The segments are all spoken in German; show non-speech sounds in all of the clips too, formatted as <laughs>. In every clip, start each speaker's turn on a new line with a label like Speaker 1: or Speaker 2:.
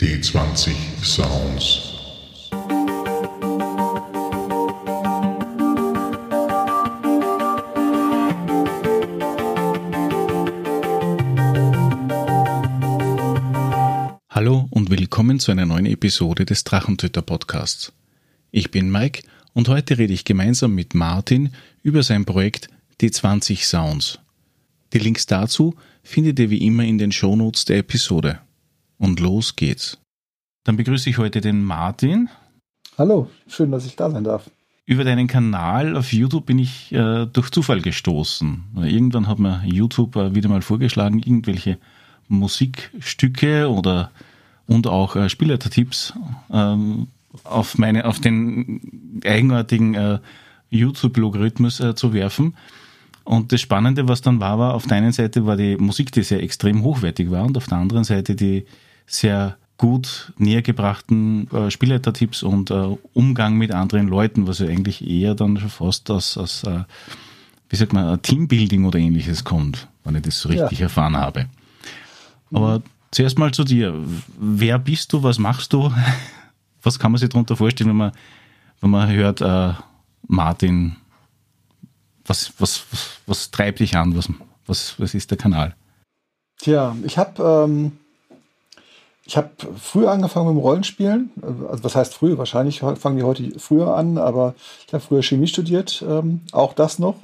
Speaker 1: D20 Sounds.
Speaker 2: Hallo und willkommen zu einer neuen Episode des Drachentöter Podcasts. Ich bin Mike und heute rede ich gemeinsam mit Martin über sein Projekt D20 Sounds. Die Links dazu findet ihr wie immer in den Shownotes der Episode. Und los geht's. Dann begrüße ich heute den Martin.
Speaker 3: Hallo, schön, dass ich da sein darf.
Speaker 2: Über deinen Kanal auf YouTube bin ich äh, durch Zufall gestoßen. Irgendwann hat mir YouTube äh, wieder mal vorgeschlagen, irgendwelche Musikstücke oder und auch äh, Spielleitertipps ähm, auf meine auf den eigenartigen äh, YouTube-Logarithmus äh, zu werfen. Und das Spannende, was dann war, war, auf der einen Seite war die Musik, die sehr extrem hochwertig war, und auf der anderen Seite die sehr gut nähergebrachten äh, Spielleitertipps und äh, Umgang mit anderen Leuten, was ja eigentlich eher dann schon fast aus, aus äh, wie sagt man, Teambuilding oder ähnliches kommt, wenn ich das so richtig ja. erfahren habe. Aber zuerst mal zu dir. Wer bist du? Was machst du? <laughs> Was kann man sich darunter vorstellen, wenn man, wenn man hört, äh, Martin, was, was, was, was treibt dich an? Was, was, was ist der Kanal?
Speaker 3: Tja, ich habe ähm, ich habe früher angefangen mit dem Rollenspielen. Also was heißt früh? Wahrscheinlich fangen die heute früher an, aber ich habe früher Chemie studiert, ähm, auch das noch.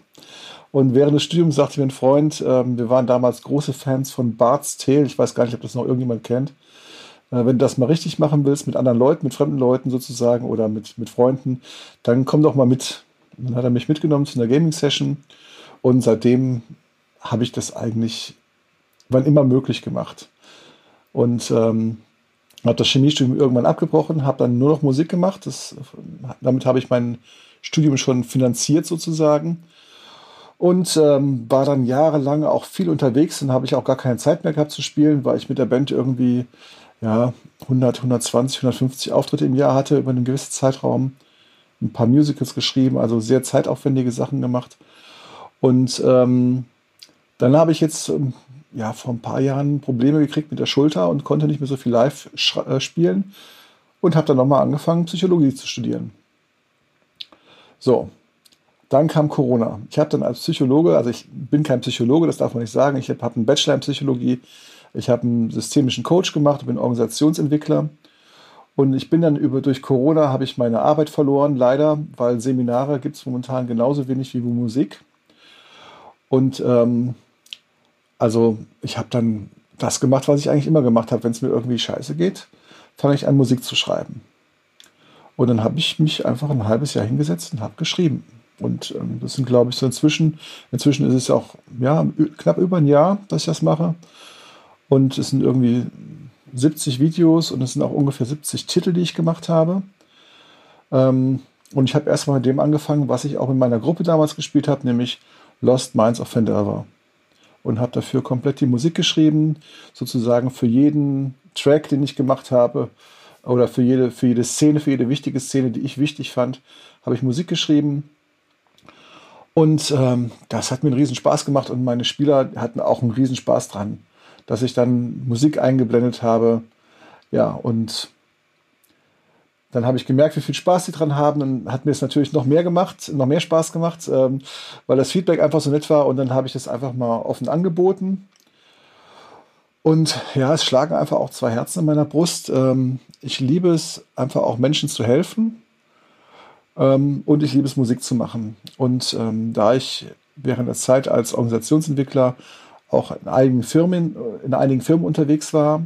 Speaker 3: Und während des Studiums sagte mir ein Freund, ähm, wir waren damals große Fans von Bart's Tale. Ich weiß gar nicht, ob das noch irgendjemand kennt. Äh, wenn du das mal richtig machen willst, mit anderen Leuten, mit fremden Leuten sozusagen oder mit, mit Freunden, dann komm doch mal mit. Dann hat er mich mitgenommen zu einer Gaming-Session und seitdem habe ich das eigentlich wann immer möglich gemacht. Und ähm, habe das Chemiestudium irgendwann abgebrochen, habe dann nur noch Musik gemacht. Das, damit habe ich mein Studium schon finanziert sozusagen. Und ähm, war dann jahrelang auch viel unterwegs. Dann habe ich auch gar keine Zeit mehr gehabt zu spielen, weil ich mit der Band irgendwie ja, 100, 120, 150 Auftritte im Jahr hatte über einen gewissen Zeitraum. Ein paar Musicals geschrieben, also sehr zeitaufwendige Sachen gemacht. Und ähm, dann habe ich jetzt ähm, ja, vor ein paar Jahren Probleme gekriegt mit der Schulter und konnte nicht mehr so viel live äh, spielen und habe dann nochmal angefangen, Psychologie zu studieren. So, dann kam Corona. Ich habe dann als Psychologe, also ich bin kein Psychologe, das darf man nicht sagen, ich habe einen Bachelor in Psychologie, ich habe einen systemischen Coach gemacht, bin Organisationsentwickler und ich bin dann über durch Corona habe ich meine Arbeit verloren, leider, weil Seminare gibt es momentan genauso wenig wie Musik. Und ähm, also ich habe dann das gemacht, was ich eigentlich immer gemacht habe. Wenn es mir irgendwie scheiße geht, fange ich an, Musik zu schreiben. Und dann habe ich mich einfach ein halbes Jahr hingesetzt und habe geschrieben. Und ähm, das sind, glaube ich, so inzwischen, inzwischen ist es auch ja, knapp über ein Jahr, dass ich das mache. Und es sind irgendwie 70 Videos und es sind auch ungefähr 70 Titel, die ich gemacht habe. Ähm, und ich habe erstmal mit dem angefangen, was ich auch in meiner Gruppe damals gespielt habe, nämlich Lost Minds of Fandelver. Und habe dafür komplett die Musik geschrieben, sozusagen für jeden Track, den ich gemacht habe, oder für jede, für jede Szene, für jede wichtige Szene, die ich wichtig fand, habe ich Musik geschrieben. Und ähm, das hat mir einen riesen Spaß gemacht und meine Spieler hatten auch einen riesen Spaß dran dass ich dann Musik eingeblendet habe. Ja, und dann habe ich gemerkt, wie viel Spaß sie dran haben. Dann hat mir es natürlich noch mehr gemacht, noch mehr Spaß gemacht, ähm, weil das Feedback einfach so nett war. Und dann habe ich das einfach mal offen angeboten. Und ja, es schlagen einfach auch zwei Herzen in meiner Brust. Ähm, ich liebe es, einfach auch Menschen zu helfen. Ähm, und ich liebe es, Musik zu machen. Und ähm, da ich während der Zeit als Organisationsentwickler auch in einigen Firmen, in einigen Firmen unterwegs war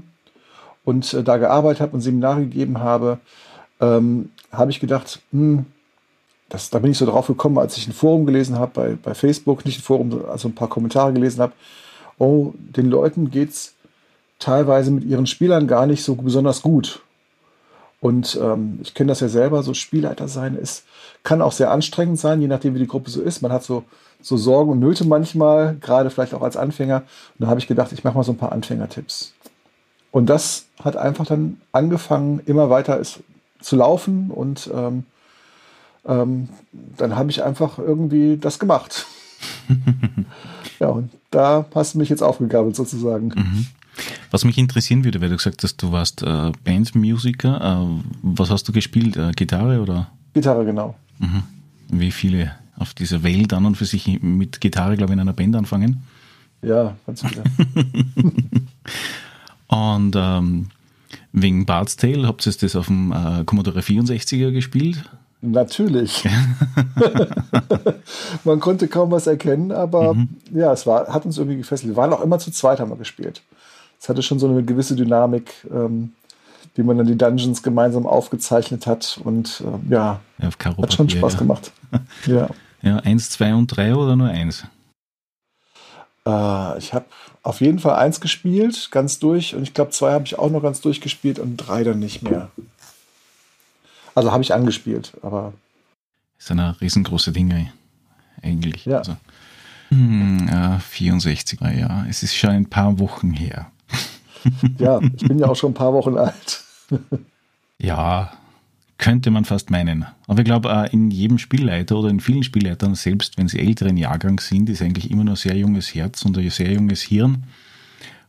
Speaker 3: und äh, da gearbeitet habe und Seminare gegeben habe, ähm, habe ich gedacht, hm, das, da bin ich so drauf gekommen, als ich ein Forum gelesen habe bei, bei Facebook, nicht ein Forum, also ein paar Kommentare gelesen habe. Oh, den Leuten geht es teilweise mit ihren Spielern gar nicht so besonders gut. Und ähm, ich kenne das ja selber, so Spielleiter sein ist, kann auch sehr anstrengend sein, je nachdem, wie die Gruppe so ist. Man hat so so Sorgen und Nöte manchmal, gerade vielleicht auch als Anfänger. Und da habe ich gedacht, ich mache mal so ein paar Anfängertipps. Und das hat einfach dann angefangen, immer weiter ist, zu laufen und ähm, ähm, dann habe ich einfach irgendwie das gemacht. <laughs> ja, und da hast du mich jetzt aufgegabelt sozusagen. Mhm.
Speaker 2: Was mich interessieren würde, weil du gesagt hast, du warst äh, Bandmusiker. Äh, was hast du gespielt? Äh, Gitarre oder?
Speaker 3: Gitarre, genau.
Speaker 2: Mhm. Wie viele auf dieser Welt an und für sich mit Gitarre, glaube ich, in einer Band anfangen?
Speaker 3: Ja, ganz viele. <laughs>
Speaker 2: und ähm, wegen Bard's Tale, habt ihr das auf dem äh, Commodore 64er gespielt?
Speaker 3: Natürlich. <laughs> <laughs> Man konnte kaum was erkennen, aber mhm. ja, es war, hat uns irgendwie gefesselt. Wir waren auch immer zu zweit, haben wir gespielt. Es hatte schon so eine gewisse Dynamik, ähm, wie man dann die Dungeons gemeinsam aufgezeichnet hat. Und äh, ja, ja hat schon Spaß ja. gemacht. <laughs>
Speaker 2: ja. Ja, eins, zwei und drei oder nur eins?
Speaker 3: Äh, ich habe auf jeden Fall eins gespielt, ganz durch. Und ich glaube, zwei habe ich auch noch ganz durchgespielt und drei dann nicht mehr. Also habe ich angespielt, aber.
Speaker 2: Ist eine riesengroße Dinge, eigentlich.
Speaker 3: Ja.
Speaker 2: Also, hm, äh, 64, ja, es ist schon ein paar Wochen her.
Speaker 3: ja, ich bin ja auch schon ein paar Wochen alt. <laughs>
Speaker 2: ja, könnte man fast meinen. Aber ich glaube, in jedem Spielleiter oder in vielen Spielleitern, selbst wenn sie älteren Jahrgang sind, ist eigentlich immer nur sehr junges Herz und ein sehr junges Hirn.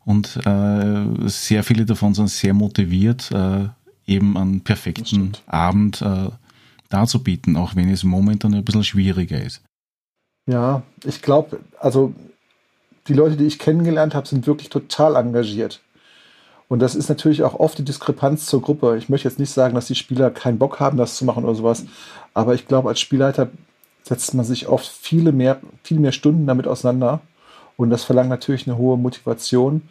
Speaker 2: Und äh, sehr viele davon sind sehr motiviert, äh, eben einen perfekten Abend äh, darzubieten, auch wenn es momentan ein bisschen schwieriger ist.
Speaker 3: Ja, ich glaube, also die Leute, die ich kennengelernt habe, sind wirklich total engagiert. Und das ist natürlich auch oft die Diskrepanz zur Gruppe. Ich möchte jetzt nicht sagen, dass die Spieler keinen Bock haben, das zu machen oder sowas. Aber ich glaube, als Spielleiter setzt man sich oft viele mehr, viel mehr Stunden damit auseinander. Und das verlangt natürlich eine hohe Motivation.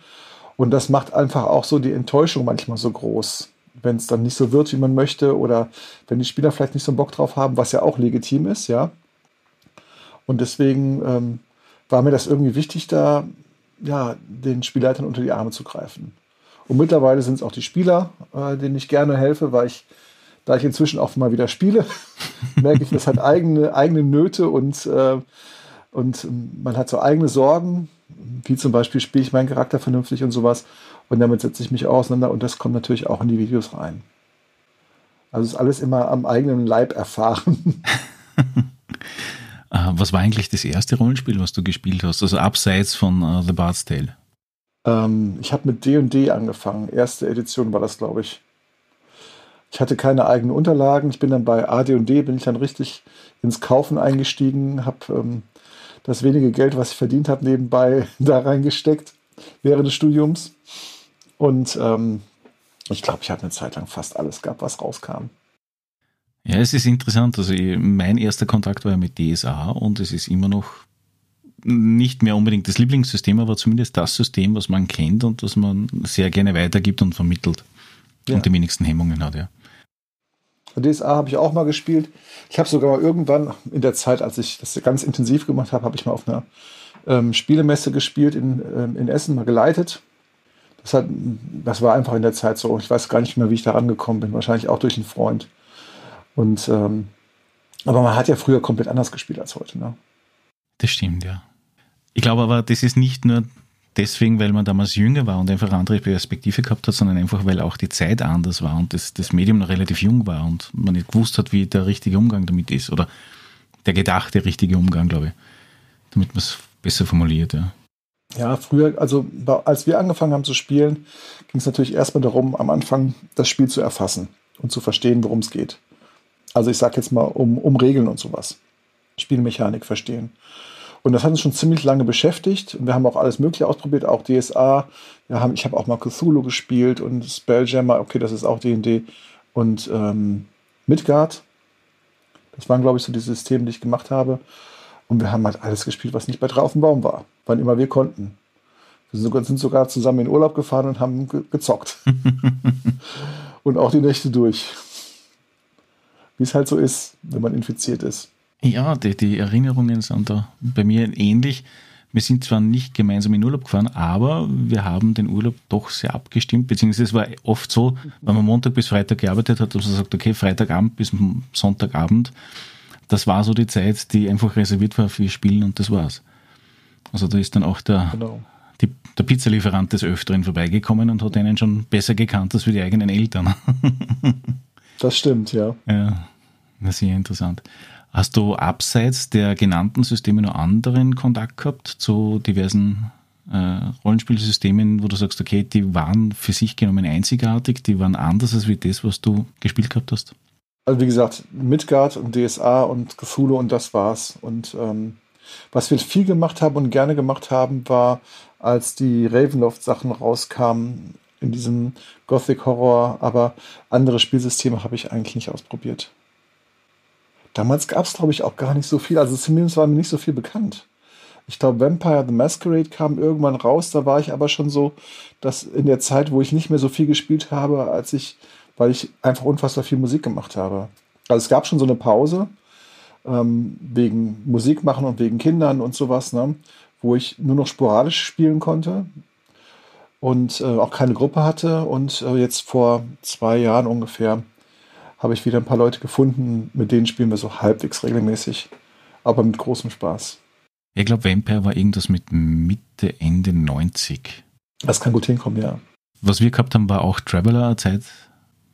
Speaker 3: Und das macht einfach auch so die Enttäuschung manchmal so groß wenn es dann nicht so wird, wie man möchte, oder wenn die Spieler vielleicht nicht so einen Bock drauf haben, was ja auch legitim ist, ja. Und deswegen ähm, war mir das irgendwie wichtig, da ja, den Spielleitern unter die Arme zu greifen. Und mittlerweile sind es auch die Spieler, äh, denen ich gerne helfe, weil ich, da ich inzwischen auch mal wieder spiele, <laughs> merke ich, das hat eigene, eigene Nöte und, äh, und man hat so eigene Sorgen, wie zum Beispiel spiele ich meinen Charakter vernünftig und sowas. Und damit setze ich mich auseinander und das kommt natürlich auch in die Videos rein. Also ist alles immer am eigenen Leib erfahren. <laughs>
Speaker 2: Äh, was war eigentlich das erste Rollenspiel, was du gespielt hast? Also abseits von uh, The Bard's Tale?
Speaker 3: Ähm, ich habe mit D&D angefangen. Erste Edition war das, glaube ich. Ich hatte keine eigenen Unterlagen. Ich bin dann bei AD&D, bin ich dann richtig ins Kaufen eingestiegen, habe ähm, das wenige Geld, was ich verdient habe, nebenbei <laughs> da reingesteckt während des Studiums. Und ähm, ich glaube, ich habe eine Zeit lang fast alles gehabt, was rauskam.
Speaker 2: Ja, es ist interessant. Also mein erster Kontakt war ja mit DSA und es ist immer noch nicht mehr unbedingt das Lieblingssystem, aber zumindest das System, was man kennt und was man sehr gerne weitergibt und vermittelt ja. und die wenigsten Hemmungen hat, ja.
Speaker 3: DSA habe ich auch mal gespielt. Ich habe sogar mal irgendwann in der Zeit, als ich das ganz intensiv gemacht habe, habe ich mal auf einer ähm, Spielemesse gespielt in, ähm, in Essen, mal geleitet. Das, hat, das war einfach in der Zeit so. Ich weiß gar nicht mehr, wie ich da rangekommen bin. Wahrscheinlich auch durch einen Freund. Und ähm, aber man hat ja früher komplett anders gespielt als heute. Ne?
Speaker 2: Das stimmt, ja. Ich glaube aber, das ist nicht nur deswegen, weil man damals jünger war und einfach andere Perspektive gehabt hat, sondern einfach, weil auch die Zeit anders war und das, das Medium noch relativ jung war und man nicht gewusst hat, wie der richtige Umgang damit ist oder der gedachte richtige Umgang, glaube ich, damit man es besser formuliert, ja.
Speaker 3: Ja, früher, also als wir angefangen haben zu spielen, ging es natürlich erstmal darum, am Anfang das Spiel zu erfassen und zu verstehen, worum es geht. Also ich sage jetzt mal um, um Regeln und sowas. Spielmechanik verstehen. Und das hat uns schon ziemlich lange beschäftigt. Und wir haben auch alles Mögliche ausprobiert, auch DSA. Wir haben, ich habe auch mal Cthulhu gespielt und Spelljammer, okay, das ist auch D&D. Und ähm, Midgard. Das waren, glaube ich, so die Systeme, die ich gemacht habe. Und wir haben halt alles gespielt, was nicht bei drei auf dem Baum war. Wann immer wir konnten. Wir sind sogar zusammen in Urlaub gefahren und haben ge gezockt. <laughs> und auch die Nächte durch. Wie es halt so ist, wenn man infiziert ist.
Speaker 2: Ja, die, die Erinnerungen sind da bei mir ähnlich. Wir sind zwar nicht gemeinsam in Urlaub gefahren, aber wir haben den Urlaub doch sehr abgestimmt, beziehungsweise es war oft so, wenn man Montag bis Freitag gearbeitet hat, dass man sagt, okay, Freitagabend bis Sonntagabend, das war so die Zeit, die einfach reserviert war für Spielen und das war's. Also da ist dann auch der, genau. die, der Pizzalieferant des Öfteren vorbeigekommen und hat einen schon besser gekannt als für die eigenen Eltern. <laughs>
Speaker 3: das stimmt, ja.
Speaker 2: Ja, das ist sehr interessant. Hast du abseits der genannten Systeme noch anderen Kontakt gehabt zu diversen äh, Rollenspielsystemen, wo du sagst, okay, die waren für sich genommen einzigartig, die waren anders als wie das, was du gespielt gehabt hast?
Speaker 3: Also wie gesagt, Midgard und DSA und Cthulhu und das war's. Und ähm, was wir viel gemacht haben und gerne gemacht haben, war, als die Ravenloft-Sachen rauskamen in diesem Gothic Horror, aber andere Spielsysteme habe ich eigentlich nicht ausprobiert. Damals gab es, glaube ich, auch gar nicht so viel. Also zumindest war mir nicht so viel bekannt. Ich glaube, Vampire the Masquerade kam irgendwann raus. Da war ich aber schon so, dass in der Zeit, wo ich nicht mehr so viel gespielt habe, als ich, weil ich einfach unfassbar viel Musik gemacht habe. Also es gab schon so eine Pause ähm, wegen Musik machen und wegen Kindern und sowas, ne? wo ich nur noch sporadisch spielen konnte und äh, auch keine Gruppe hatte. Und äh, jetzt vor zwei Jahren ungefähr habe ich wieder ein paar Leute gefunden, mit denen spielen wir so halbwegs regelmäßig, aber mit großem Spaß.
Speaker 2: Ich glaube, Vampire war irgendwas mit Mitte, Ende 90.
Speaker 3: Das kann gut hinkommen, ja.
Speaker 2: Was wir gehabt haben, war auch Traveler-Zeit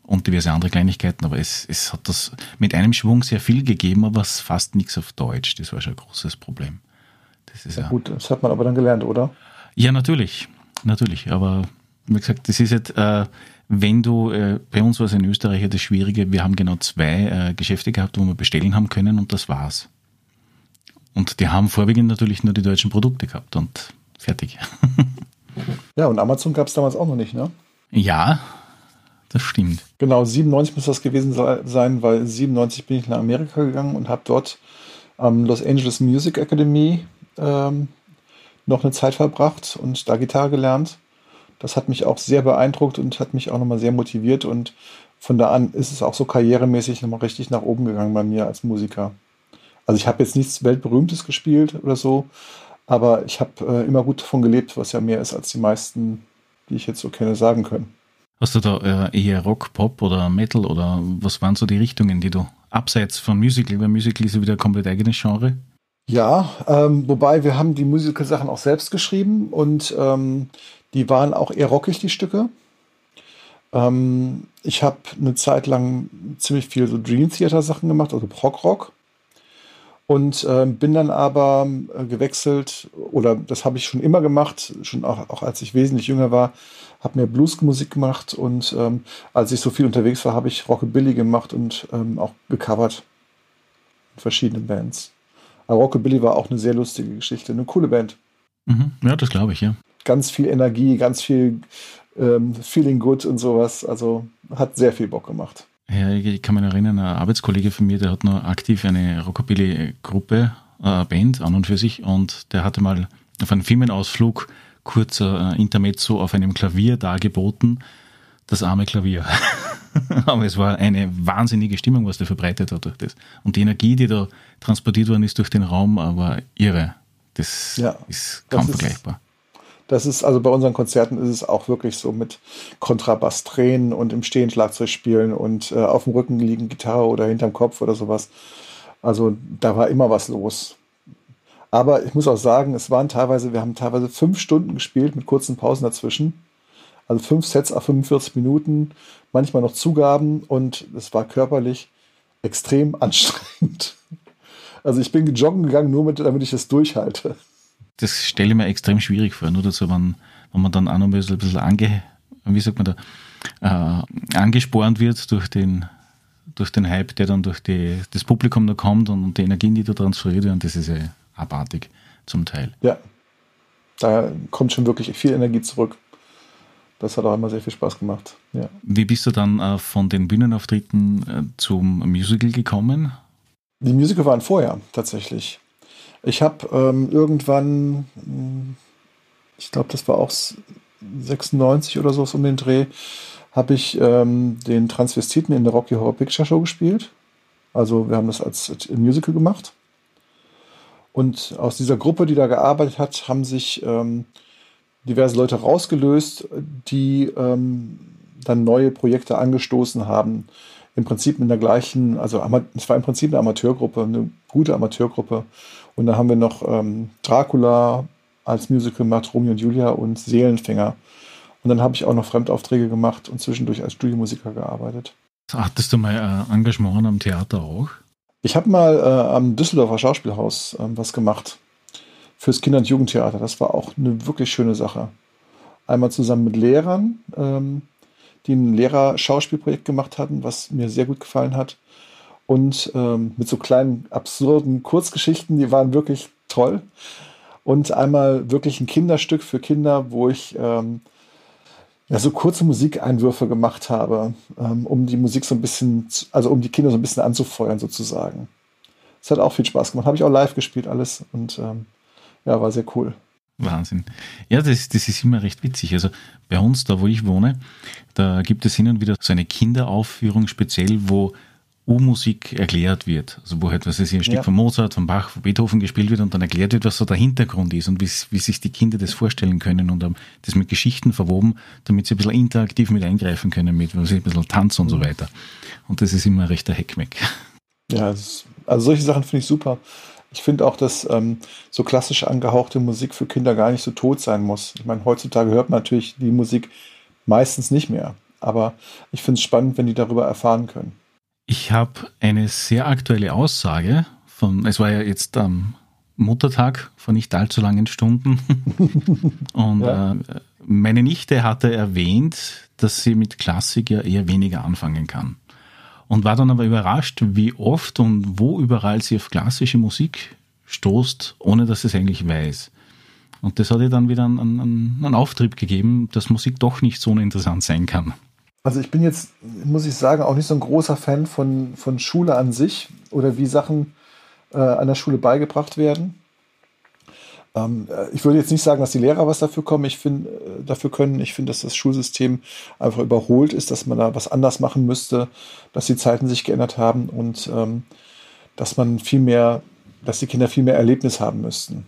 Speaker 2: und diverse andere Kleinigkeiten, aber es, es hat das mit einem Schwung sehr viel gegeben, aber fast nichts auf Deutsch. Das war schon ein großes Problem.
Speaker 3: Das ist ja, ja gut, das hat man aber dann gelernt, oder?
Speaker 2: Ja, natürlich. Natürlich. Aber wie gesagt, das ist jetzt, äh, wenn du, äh, bei uns war es in Österreich ja das Schwierige, wir haben genau zwei äh, Geschäfte gehabt, wo wir bestellen haben können und das war's. Und die haben vorwiegend natürlich nur die deutschen Produkte gehabt und fertig. <laughs>
Speaker 3: ja, und Amazon gab es damals auch noch nicht, ne?
Speaker 2: Ja, das stimmt.
Speaker 3: Genau, 97 muss das gewesen sein, weil 97 bin ich nach Amerika gegangen und habe dort am Los Angeles Music Academy ähm, noch eine Zeit verbracht und da Gitarre gelernt. Das hat mich auch sehr beeindruckt und hat mich auch nochmal sehr motiviert und von da an ist es auch so karrieremäßig nochmal richtig nach oben gegangen bei mir als Musiker. Also ich habe jetzt nichts Weltberühmtes gespielt oder so, aber ich habe äh, immer gut davon gelebt, was ja mehr ist als die meisten, die ich jetzt so kenne, sagen können.
Speaker 2: Hast du da äh, eher Rock, Pop oder Metal oder was waren so die Richtungen, die du abseits von Musical, weil Musical ist ja wieder ein komplett eigenes Genre?
Speaker 3: Ja, ähm, wobei wir haben die Musical-Sachen auch selbst geschrieben und ähm, die waren auch eher rockig, die Stücke. Ähm, ich habe eine Zeit lang ziemlich viel so Dream Theater-Sachen gemacht, also Prog-Rock. Und äh, bin dann aber äh, gewechselt, oder das habe ich schon immer gemacht, schon auch, auch als ich wesentlich jünger war, habe mir Bluesmusik gemacht und ähm, als ich so viel unterwegs war, habe ich Rockabilly gemacht und ähm, auch gecovert in verschiedenen Bands. Aber Rockabilly war auch eine sehr lustige Geschichte, eine coole Band.
Speaker 2: Mhm. Ja, das glaube ich, ja.
Speaker 3: Ganz viel Energie, ganz viel ähm, Feeling good und sowas. Also hat sehr viel Bock gemacht.
Speaker 2: Ja, ich kann mich erinnern, ein Arbeitskollege von mir, der hat noch aktiv eine Rockabilly-Gruppe, äh, Band an und für sich, und der hatte mal auf einem Firmenausflug kurzer äh, Intermezzo auf einem Klavier dargeboten. Das arme Klavier. <laughs> <laughs> Aber es war eine wahnsinnige Stimmung, was der verbreitet hat durch das. Und die Energie, die da transportiert worden ist durch den Raum, war irre. Das ja, ist kaum das vergleichbar.
Speaker 3: Ist, das ist, also bei unseren Konzerten ist es auch wirklich so mit Kontrabass drehen und im Stehen Schlagzeug spielen und äh, auf dem Rücken liegen Gitarre oder hinterm Kopf oder sowas. Also da war immer was los. Aber ich muss auch sagen, es waren teilweise, wir haben teilweise fünf Stunden gespielt mit kurzen Pausen dazwischen. Also fünf Sets auf 45 Minuten, manchmal noch Zugaben und es war körperlich extrem <laughs> anstrengend. Also ich bin joggen gegangen, nur mit, damit ich es durchhalte.
Speaker 2: Das stelle ich mir extrem schwierig vor, nur dazu, wenn, wenn man dann auch noch ein bisschen, ein bisschen ange, wie sagt man da, äh, angespornt wird durch den, durch den Hype, der dann durch die, das Publikum da kommt und, und die Energien, die da transferiert werden, das ist ja abartig zum Teil.
Speaker 3: Ja, da kommt schon wirklich viel Energie zurück das hat auch immer sehr viel Spaß gemacht. Ja.
Speaker 2: Wie bist du dann äh, von den Bühnenauftritten äh, zum Musical gekommen?
Speaker 3: Die Musical waren vorher tatsächlich. Ich habe ähm, irgendwann, hm, ich glaube, das war auch 96 oder so um den Dreh, habe ich ähm, den Transvestiten in der Rocky Horror Picture Show gespielt. Also wir haben das als Musical gemacht. Und aus dieser Gruppe, die da gearbeitet hat, haben sich ähm, diverse Leute rausgelöst, die ähm, dann neue Projekte angestoßen haben. Im Prinzip mit der gleichen, also es war im Prinzip eine Amateurgruppe, eine gute Amateurgruppe. Und dann haben wir noch ähm, Dracula als Musical gemacht, Romeo und Julia und Seelenfänger. Und dann habe ich auch noch Fremdaufträge gemacht und zwischendurch als Studiomusiker gearbeitet.
Speaker 2: Hattest du mal äh, Engagement am Theater auch?
Speaker 3: Ich habe mal äh, am Düsseldorfer Schauspielhaus äh, was gemacht fürs Kinder- und Jugendtheater. Das war auch eine wirklich schöne Sache. Einmal zusammen mit Lehrern, ähm, die ein Lehrer-Schauspielprojekt gemacht hatten, was mir sehr gut gefallen hat. Und ähm, mit so kleinen, absurden Kurzgeschichten, die waren wirklich toll. Und einmal wirklich ein Kinderstück für Kinder, wo ich ähm, ja, so kurze Musikeinwürfe gemacht habe, ähm, um die Musik so ein bisschen, also um die Kinder so ein bisschen anzufeuern sozusagen. Es hat auch viel Spaß gemacht. Habe ich auch live gespielt alles und ähm, ja, war sehr cool.
Speaker 2: Wahnsinn. Ja, das, das ist immer recht witzig. Also bei uns, da wo ich wohne, da gibt es hin und wieder so eine Kinderaufführung speziell, wo U-Musik erklärt wird. Also wo halt, was ist ein Stück ja. von Mozart, von Bach, von Beethoven gespielt wird und dann erklärt wird, was so der Hintergrund ist und wie, wie sich die Kinder das vorstellen können und um, das mit Geschichten verwoben, damit sie ein bisschen interaktiv mit eingreifen können, mit was ich, ein bisschen Tanz und so mhm. weiter. Und das ist immer recht der Heckmeck.
Speaker 3: Ja, also solche Sachen finde ich super. Ich finde auch, dass ähm, so klassisch angehauchte Musik für Kinder gar nicht so tot sein muss. Ich meine, heutzutage hört man natürlich die Musik meistens nicht mehr. Aber ich finde es spannend, wenn die darüber erfahren können.
Speaker 2: Ich habe eine sehr aktuelle Aussage von, es war ja jetzt am Muttertag vor nicht allzu langen Stunden. <laughs> Und ja. äh, meine Nichte hatte erwähnt, dass sie mit Klassik ja eher weniger anfangen kann. Und war dann aber überrascht, wie oft und wo überall sie auf klassische Musik stoßt, ohne dass sie es eigentlich weiß. Und das hat ihr dann wieder einen, einen, einen Auftrieb gegeben, dass Musik doch nicht so uninteressant sein kann.
Speaker 3: Also ich bin jetzt, muss ich sagen, auch nicht so ein großer Fan von, von Schule an sich oder wie Sachen äh, an der Schule beigebracht werden. Ähm, äh, ich würde jetzt nicht sagen, dass die Lehrer was dafür kommen. Ich finde, äh, dafür können. Ich finde, dass das Schulsystem einfach überholt ist, dass man da was anders machen müsste, dass die Zeiten sich geändert haben und ähm, dass man viel mehr, dass die Kinder viel mehr Erlebnis haben müssten.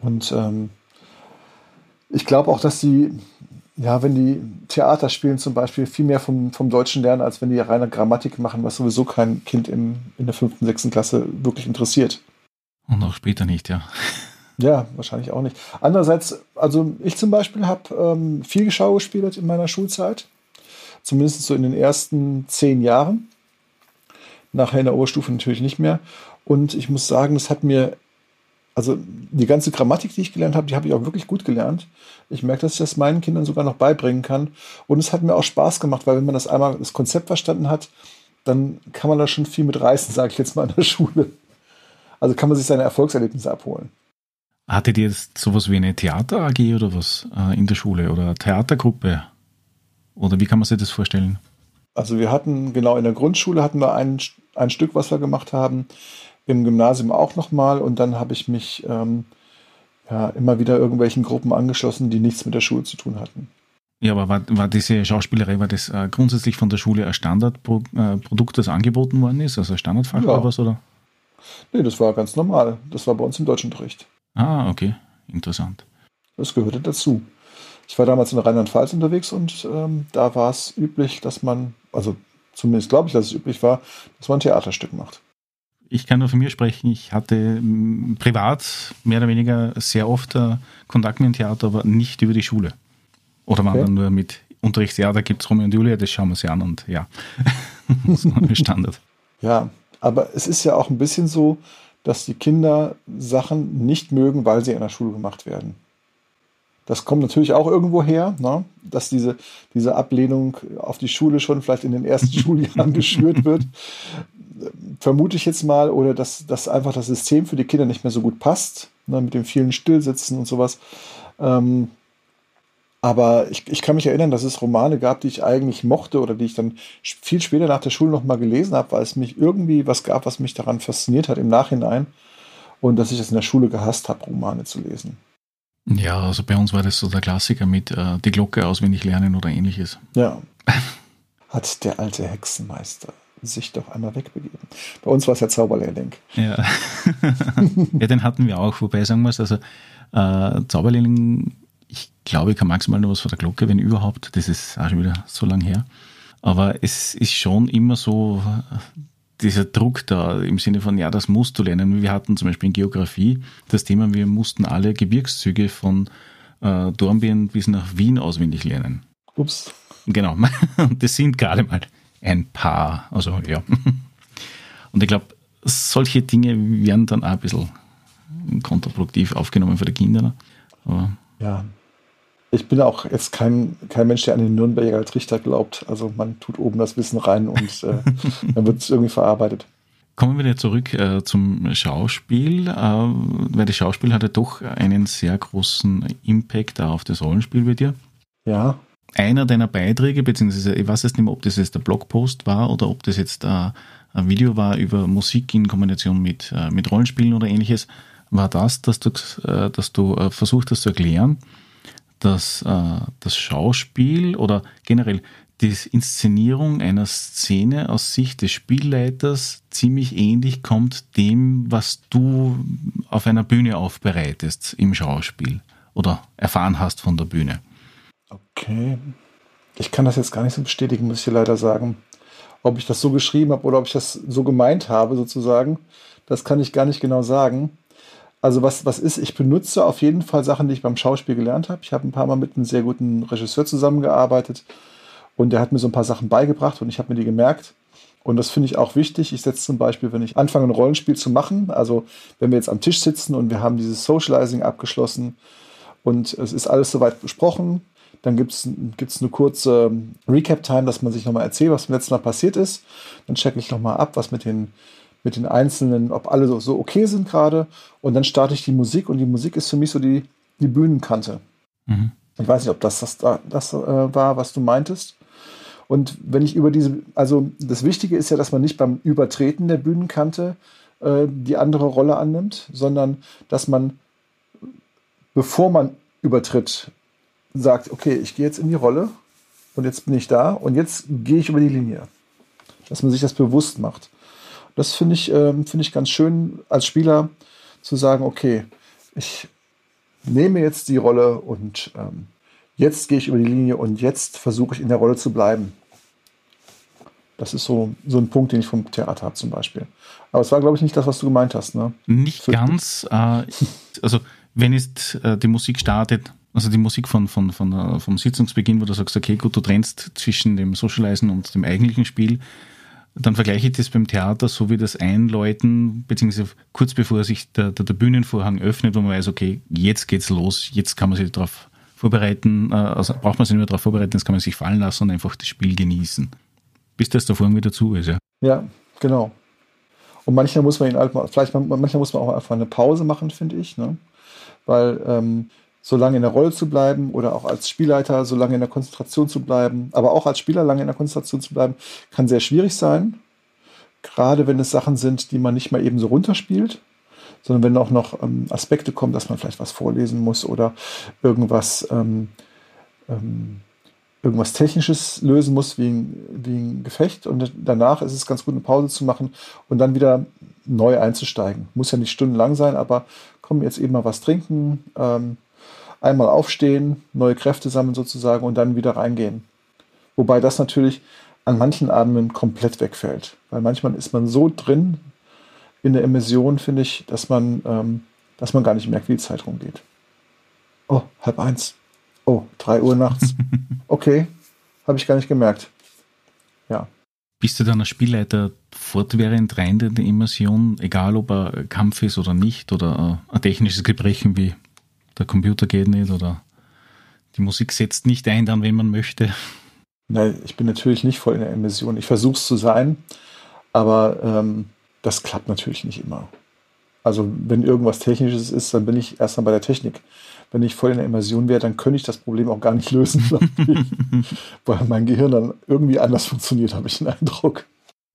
Speaker 3: Und ähm, ich glaube auch, dass die ja, wenn die Theater spielen zum Beispiel, viel mehr vom, vom Deutschen lernen, als wenn die reine Grammatik machen, was sowieso kein Kind im, in der fünften, sechsten Klasse wirklich interessiert.
Speaker 2: Und auch später nicht, ja.
Speaker 3: Ja, wahrscheinlich auch nicht. Andererseits, also ich zum Beispiel habe ähm, viel Schau gespielt in meiner Schulzeit. Zumindest so in den ersten zehn Jahren. Nachher in der Oberstufe natürlich nicht mehr. Und ich muss sagen, das hat mir also die ganze Grammatik, die ich gelernt habe, die habe ich auch wirklich gut gelernt. Ich merke, dass ich das meinen Kindern sogar noch beibringen kann. Und es hat mir auch Spaß gemacht, weil wenn man das einmal das Konzept verstanden hat, dann kann man da schon viel mit reißen, sage ich jetzt mal in der <laughs> Schule. Also kann man sich seine Erfolgserlebnisse abholen.
Speaker 2: Hattet ihr jetzt sowas wie eine Theater-AG oder was äh, in der Schule oder Theatergruppe? Oder wie kann man sich das vorstellen?
Speaker 3: Also wir hatten, genau in der Grundschule hatten wir ein, ein Stück, was wir gemacht haben im Gymnasium auch nochmal und dann habe ich mich ähm, ja, immer wieder irgendwelchen Gruppen angeschlossen, die nichts mit der Schule zu tun hatten.
Speaker 2: Ja, aber war, war diese Schauspielerei, war das äh, grundsätzlich von der Schule ein Standardprodukt, das angeboten worden ist, also ein Standardfach ja. oder was? Oder?
Speaker 3: Nee, das war ganz normal. Das war bei uns im Deutschunterricht.
Speaker 2: Ah, okay. Interessant.
Speaker 3: Das gehörte dazu. Ich war damals in Rheinland-Pfalz unterwegs und ähm, da war es üblich, dass man, also zumindest glaube ich, dass es üblich war, dass man ein Theaterstück macht
Speaker 2: ich kann nur von mir sprechen. Ich hatte privat mehr oder weniger sehr oft äh, Kontakt mit dem Theater, aber nicht über die Schule. Oder waren okay. dann nur mit Unterricht, ja, da gibt es Romeo und Julia, das schauen wir uns an und ja, <laughs> das ist Standard.
Speaker 3: Ja, aber es ist ja auch ein bisschen so, dass die Kinder Sachen nicht mögen, weil sie in der Schule gemacht werden. Das kommt natürlich auch irgendwo her, ne? dass diese, diese Ablehnung auf die Schule schon vielleicht in den ersten <laughs> Schuljahren geschürt wird vermute ich jetzt mal, oder dass, dass einfach das System für die Kinder nicht mehr so gut passt, ne, mit dem vielen Stillsitzen und sowas. Ähm, aber ich, ich kann mich erinnern, dass es Romane gab, die ich eigentlich mochte oder die ich dann viel später nach der Schule nochmal gelesen habe, weil es mich irgendwie was gab, was mich daran fasziniert hat im Nachhinein. Und dass ich es in der Schule gehasst habe, Romane zu lesen.
Speaker 2: Ja, also bei uns war das so der Klassiker mit äh, die Glocke auswendig lernen oder ähnliches.
Speaker 3: Ja. <laughs> Hat der alte Hexenmeister sich doch einmal wegbegeben. Bei uns war es ja Zauberlehrling.
Speaker 2: Ja. <laughs> ja, den hatten wir auch, wobei sagen wir es, also äh, Zauberlehrling, ich glaube, ich kann maximal nur was von der Glocke, wenn überhaupt. Das ist auch schon wieder so lang her. Aber es ist schon immer so dieser Druck da im Sinne von, ja, das musst du lernen. Wir hatten zum Beispiel in Geografie das Thema, wir mussten alle Gebirgszüge von äh, Dornbirn bis nach Wien auswendig lernen.
Speaker 3: Ups.
Speaker 2: Genau. <laughs> Das sind gerade mal ein paar. Also ja. Und ich glaube, solche Dinge werden dann auch ein bisschen kontraproduktiv aufgenommen für die Kinder.
Speaker 3: Aber ja, ich bin auch jetzt kein, kein Mensch, der an den Nürnberger als Richter glaubt. Also man tut oben das Wissen rein und äh, <laughs> dann wird es irgendwie verarbeitet.
Speaker 2: Kommen wir wieder zurück äh, zum Schauspiel, äh, weil das Schauspiel hatte doch einen sehr großen Impact auf das Rollenspiel bei dir.
Speaker 3: Ja.
Speaker 2: Einer deiner Beiträge, beziehungsweise ich weiß jetzt nicht mehr, ob das jetzt der Blogpost war oder ob das jetzt äh, ein Video war über Musik in Kombination mit, äh, mit Rollenspielen oder ähnliches, war das, dass du, äh, dass du versucht hast zu erklären, dass äh, das Schauspiel oder generell die Inszenierung einer Szene aus Sicht des Spielleiters ziemlich ähnlich kommt dem, was du auf einer Bühne aufbereitest im Schauspiel oder erfahren hast von der Bühne.
Speaker 3: Okay. Ich kann das jetzt gar nicht so bestätigen, muss ich leider sagen. Ob ich das so geschrieben habe oder ob ich das so gemeint habe, sozusagen, das kann ich gar nicht genau sagen. Also was, was ist, ich benutze auf jeden Fall Sachen, die ich beim Schauspiel gelernt habe. Ich habe ein paar Mal mit einem sehr guten Regisseur zusammengearbeitet und der hat mir so ein paar Sachen beigebracht und ich habe mir die gemerkt. Und das finde ich auch wichtig. Ich setze zum Beispiel, wenn ich anfange, ein Rollenspiel zu machen, also wenn wir jetzt am Tisch sitzen und wir haben dieses Socializing abgeschlossen und es ist alles soweit besprochen, dann gibt es eine kurze Recap-Time, dass man sich nochmal erzählt, was beim letzten Mal passiert ist. Dann checke ich nochmal ab, was mit den mit den einzelnen, ob alle so, so okay sind gerade. Und dann starte ich die Musik und die Musik ist für mich so die, die Bühnenkante. Mhm. Ich weiß nicht, ob das das, das äh, war, was du meintest. Und wenn ich über diese, also das Wichtige ist ja, dass man nicht beim Übertreten der Bühnenkante äh, die andere Rolle annimmt, sondern dass man, bevor man übertritt, sagt, okay, ich gehe jetzt in die Rolle und jetzt bin ich da und jetzt gehe ich über die Linie. Dass man sich das bewusst macht. Das finde ich, ähm, find ich ganz schön als Spieler zu sagen, okay, ich nehme jetzt die Rolle und ähm, jetzt gehe ich über die Linie und jetzt versuche ich in der Rolle zu bleiben. Das ist so, so ein Punkt, den ich vom Theater habe zum Beispiel. Aber es war, glaube ich, nicht das, was du gemeint hast. Ne?
Speaker 2: Nicht Für ganz. Äh, also wenn jetzt äh, die Musik startet, also die Musik von, von, von, äh, vom Sitzungsbeginn, wo du sagst, okay, gut, du trennst zwischen dem Socializen und dem eigentlichen Spiel, dann vergleiche ich das beim Theater so wie das Einläuten, beziehungsweise kurz bevor sich der, der, der Bühnenvorhang öffnet, wo man weiß, okay, jetzt geht's los, jetzt kann man sich darauf vorbereiten, äh, also braucht man sich nicht mehr darauf vorbereiten, jetzt kann man sich fallen lassen und einfach das Spiel genießen. Bis das der Vorhang wieder zu ist, ja.
Speaker 3: Ja, genau. Und manchmal muss man ihn halt mal, vielleicht manchmal muss man auch einfach eine Pause machen, finde ich, ne? Weil ähm, so lange in der Rolle zu bleiben oder auch als Spielleiter so lange in der Konzentration zu bleiben, aber auch als Spieler lange in der Konzentration zu bleiben, kann sehr schwierig sein. Gerade wenn es Sachen sind, die man nicht mal eben so runterspielt, sondern wenn auch noch ähm, Aspekte kommen, dass man vielleicht was vorlesen muss oder irgendwas, ähm, ähm, irgendwas Technisches lösen muss, wie ein, wie ein Gefecht. Und danach ist es ganz gut, eine Pause zu machen und dann wieder neu einzusteigen. Muss ja nicht stundenlang sein, aber komm, jetzt eben mal was trinken, ähm, einmal aufstehen, neue Kräfte sammeln sozusagen und dann wieder reingehen. Wobei das natürlich an manchen Abenden komplett wegfällt. Weil manchmal ist man so drin in der Emission, finde ich, dass man, ähm, dass man gar nicht merkt, wie die Zeit rumgeht. Oh, halb eins. Oh, drei Uhr nachts. <laughs> Okay, habe ich gar nicht gemerkt. Ja.
Speaker 2: Bist du dann als Spielleiter fortwährend rein in die Immersion, egal ob er Kampf ist oder nicht, oder ein technisches Gebrechen wie der Computer geht nicht oder die Musik setzt nicht ein, dann wenn man möchte.
Speaker 3: Nein, ich bin natürlich nicht voll in der Emission. Ich versuche es zu sein, aber ähm, das klappt natürlich nicht immer. Also wenn irgendwas Technisches ist, dann bin ich erstmal bei der Technik. Wenn ich voll in der Immersion wäre, dann könnte ich das Problem auch gar nicht lösen, <laughs> weil mein Gehirn dann irgendwie anders funktioniert, habe ich den Eindruck.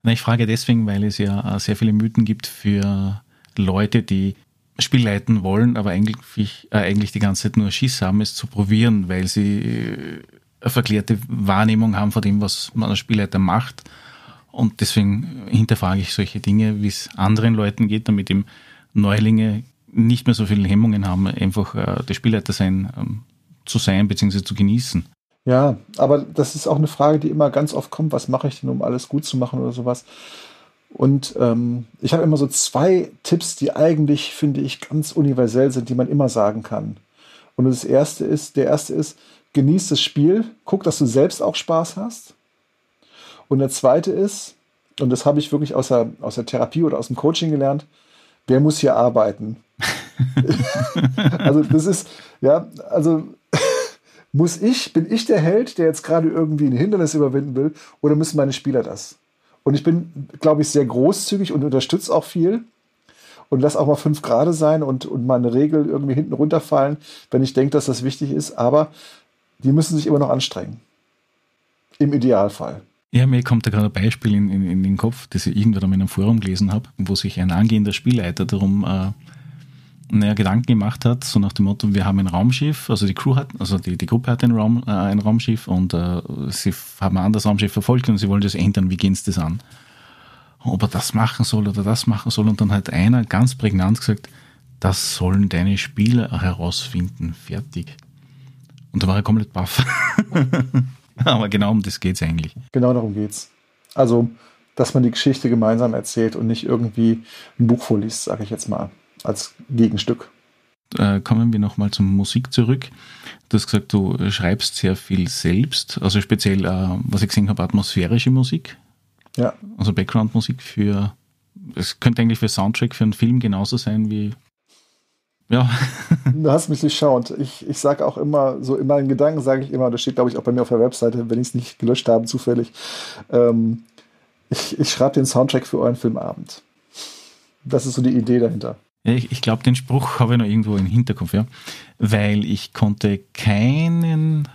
Speaker 2: Na, ich frage deswegen, weil es ja sehr viele Mythen gibt für Leute, die Spiel leiten wollen, aber eigentlich, äh, eigentlich die ganze Zeit nur Schiss haben, es zu probieren, weil sie äh, eine verklärte Wahrnehmung haben von dem, was man als Spielleiter macht. Und deswegen hinterfrage ich solche Dinge, wie es anderen Leuten geht, damit eben Neulinge nicht mehr so viele Hemmungen haben, einfach äh, der Spielleiter sein, ähm, zu sein bzw. zu genießen.
Speaker 3: Ja, aber das ist auch eine Frage, die immer ganz oft kommt, was mache ich denn, um alles gut zu machen oder sowas. Und ähm, ich habe immer so zwei Tipps, die eigentlich, finde ich, ganz universell sind, die man immer sagen kann. Und das erste ist, der erste ist, genieß das Spiel, guck, dass du selbst auch Spaß hast. Und der zweite ist, und das habe ich wirklich aus der, aus der Therapie oder aus dem Coaching gelernt, wer muss hier arbeiten? <laughs> also das ist, ja, also <laughs> muss ich, bin ich der Held, der jetzt gerade irgendwie ein Hindernis überwinden will, oder müssen meine Spieler das? Und ich bin, glaube ich, sehr großzügig und unterstütze auch viel und lass auch mal fünf Grade sein und, und mal eine Regel irgendwie hinten runterfallen, wenn ich denke, dass das wichtig ist. Aber die müssen sich immer noch anstrengen. Im Idealfall.
Speaker 2: Ja, mir kommt da gerade ein Beispiel in, in, in den Kopf, das ich irgendwann in einem Forum gelesen habe, wo sich ein angehender Spielleiter darum äh, naja, Gedanken gemacht hat, so nach dem Motto, wir haben ein Raumschiff, also die Crew hat, also die, die Gruppe hat ein, Raum, äh, ein Raumschiff und äh, sie haben ein anderes Raumschiff verfolgt und sie wollen das ändern, wie gehen sie das an? Ob er das machen soll oder das machen soll und dann hat einer ganz prägnant gesagt, das sollen deine Spieler herausfinden, fertig. Und da war er komplett baff. <laughs> Aber genau um das geht es eigentlich.
Speaker 3: Genau darum geht's. Also, dass man die Geschichte gemeinsam erzählt und nicht irgendwie ein Buch vorliest, sage ich jetzt mal, als Gegenstück.
Speaker 2: Äh, kommen wir nochmal zur Musik zurück. Du hast gesagt, du schreibst sehr viel selbst, also speziell, äh, was ich gesehen habe, atmosphärische Musik.
Speaker 3: Ja.
Speaker 2: Also Background-Musik für, es könnte eigentlich für Soundtrack für einen Film genauso sein wie ja. <laughs>
Speaker 3: du hast mich durchschaut. Ich, ich sage auch immer, so in meinen Gedanken sage ich immer, das steht glaube ich auch bei mir auf der Webseite, wenn ich es nicht gelöscht habe, zufällig. Ähm, ich ich schreibe den Soundtrack für euren Filmabend. Das ist so die Idee dahinter.
Speaker 2: Ich, ich glaube, den Spruch habe ich noch irgendwo im Hinterkopf, ja. Weil ich konnte keinen,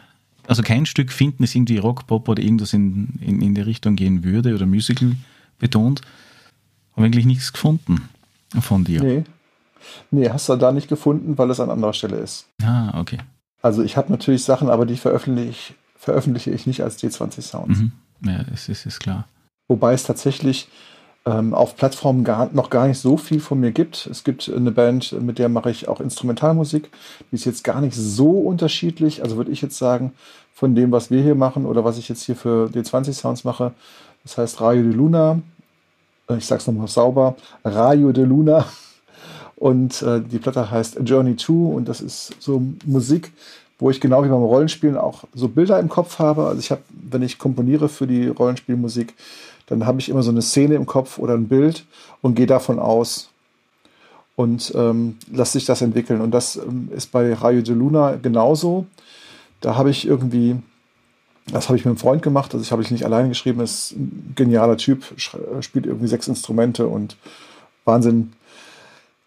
Speaker 2: also kein Stück finden, das irgendwie Rock, Pop oder irgendwas in, in, in die Richtung gehen würde oder Musical betont. Habe eigentlich nichts gefunden von dir.
Speaker 3: Nee. Nee, hast du da nicht gefunden, weil es an anderer Stelle ist.
Speaker 2: Ah, okay.
Speaker 3: Also ich habe natürlich Sachen, aber die veröffentliche ich, veröffentliche ich nicht als D20 Sounds. Mhm.
Speaker 2: Ja, es ist, ist klar.
Speaker 3: Wobei es tatsächlich ähm, auf Plattformen gar, noch gar nicht so viel von mir gibt. Es gibt eine Band, mit der mache ich auch Instrumentalmusik. Die ist jetzt gar nicht so unterschiedlich. Also würde ich jetzt sagen, von dem, was wir hier machen oder was ich jetzt hier für D20 Sounds mache. Das heißt Radio de Luna. Äh, ich sage es nochmal sauber. Radio de Luna <laughs> und äh, die Platte heißt Journey 2 und das ist so Musik, wo ich genau wie beim Rollenspielen auch so Bilder im Kopf habe. Also ich habe, wenn ich komponiere für die Rollenspielmusik, dann habe ich immer so eine Szene im Kopf oder ein Bild und gehe davon aus und ähm, lasse sich das entwickeln. Und das ähm, ist bei Rayo de Luna genauso. Da habe ich irgendwie, das habe ich mit einem Freund gemacht, also ich habe ich nicht alleine geschrieben, ist ein genialer Typ, spielt irgendwie sechs Instrumente und Wahnsinn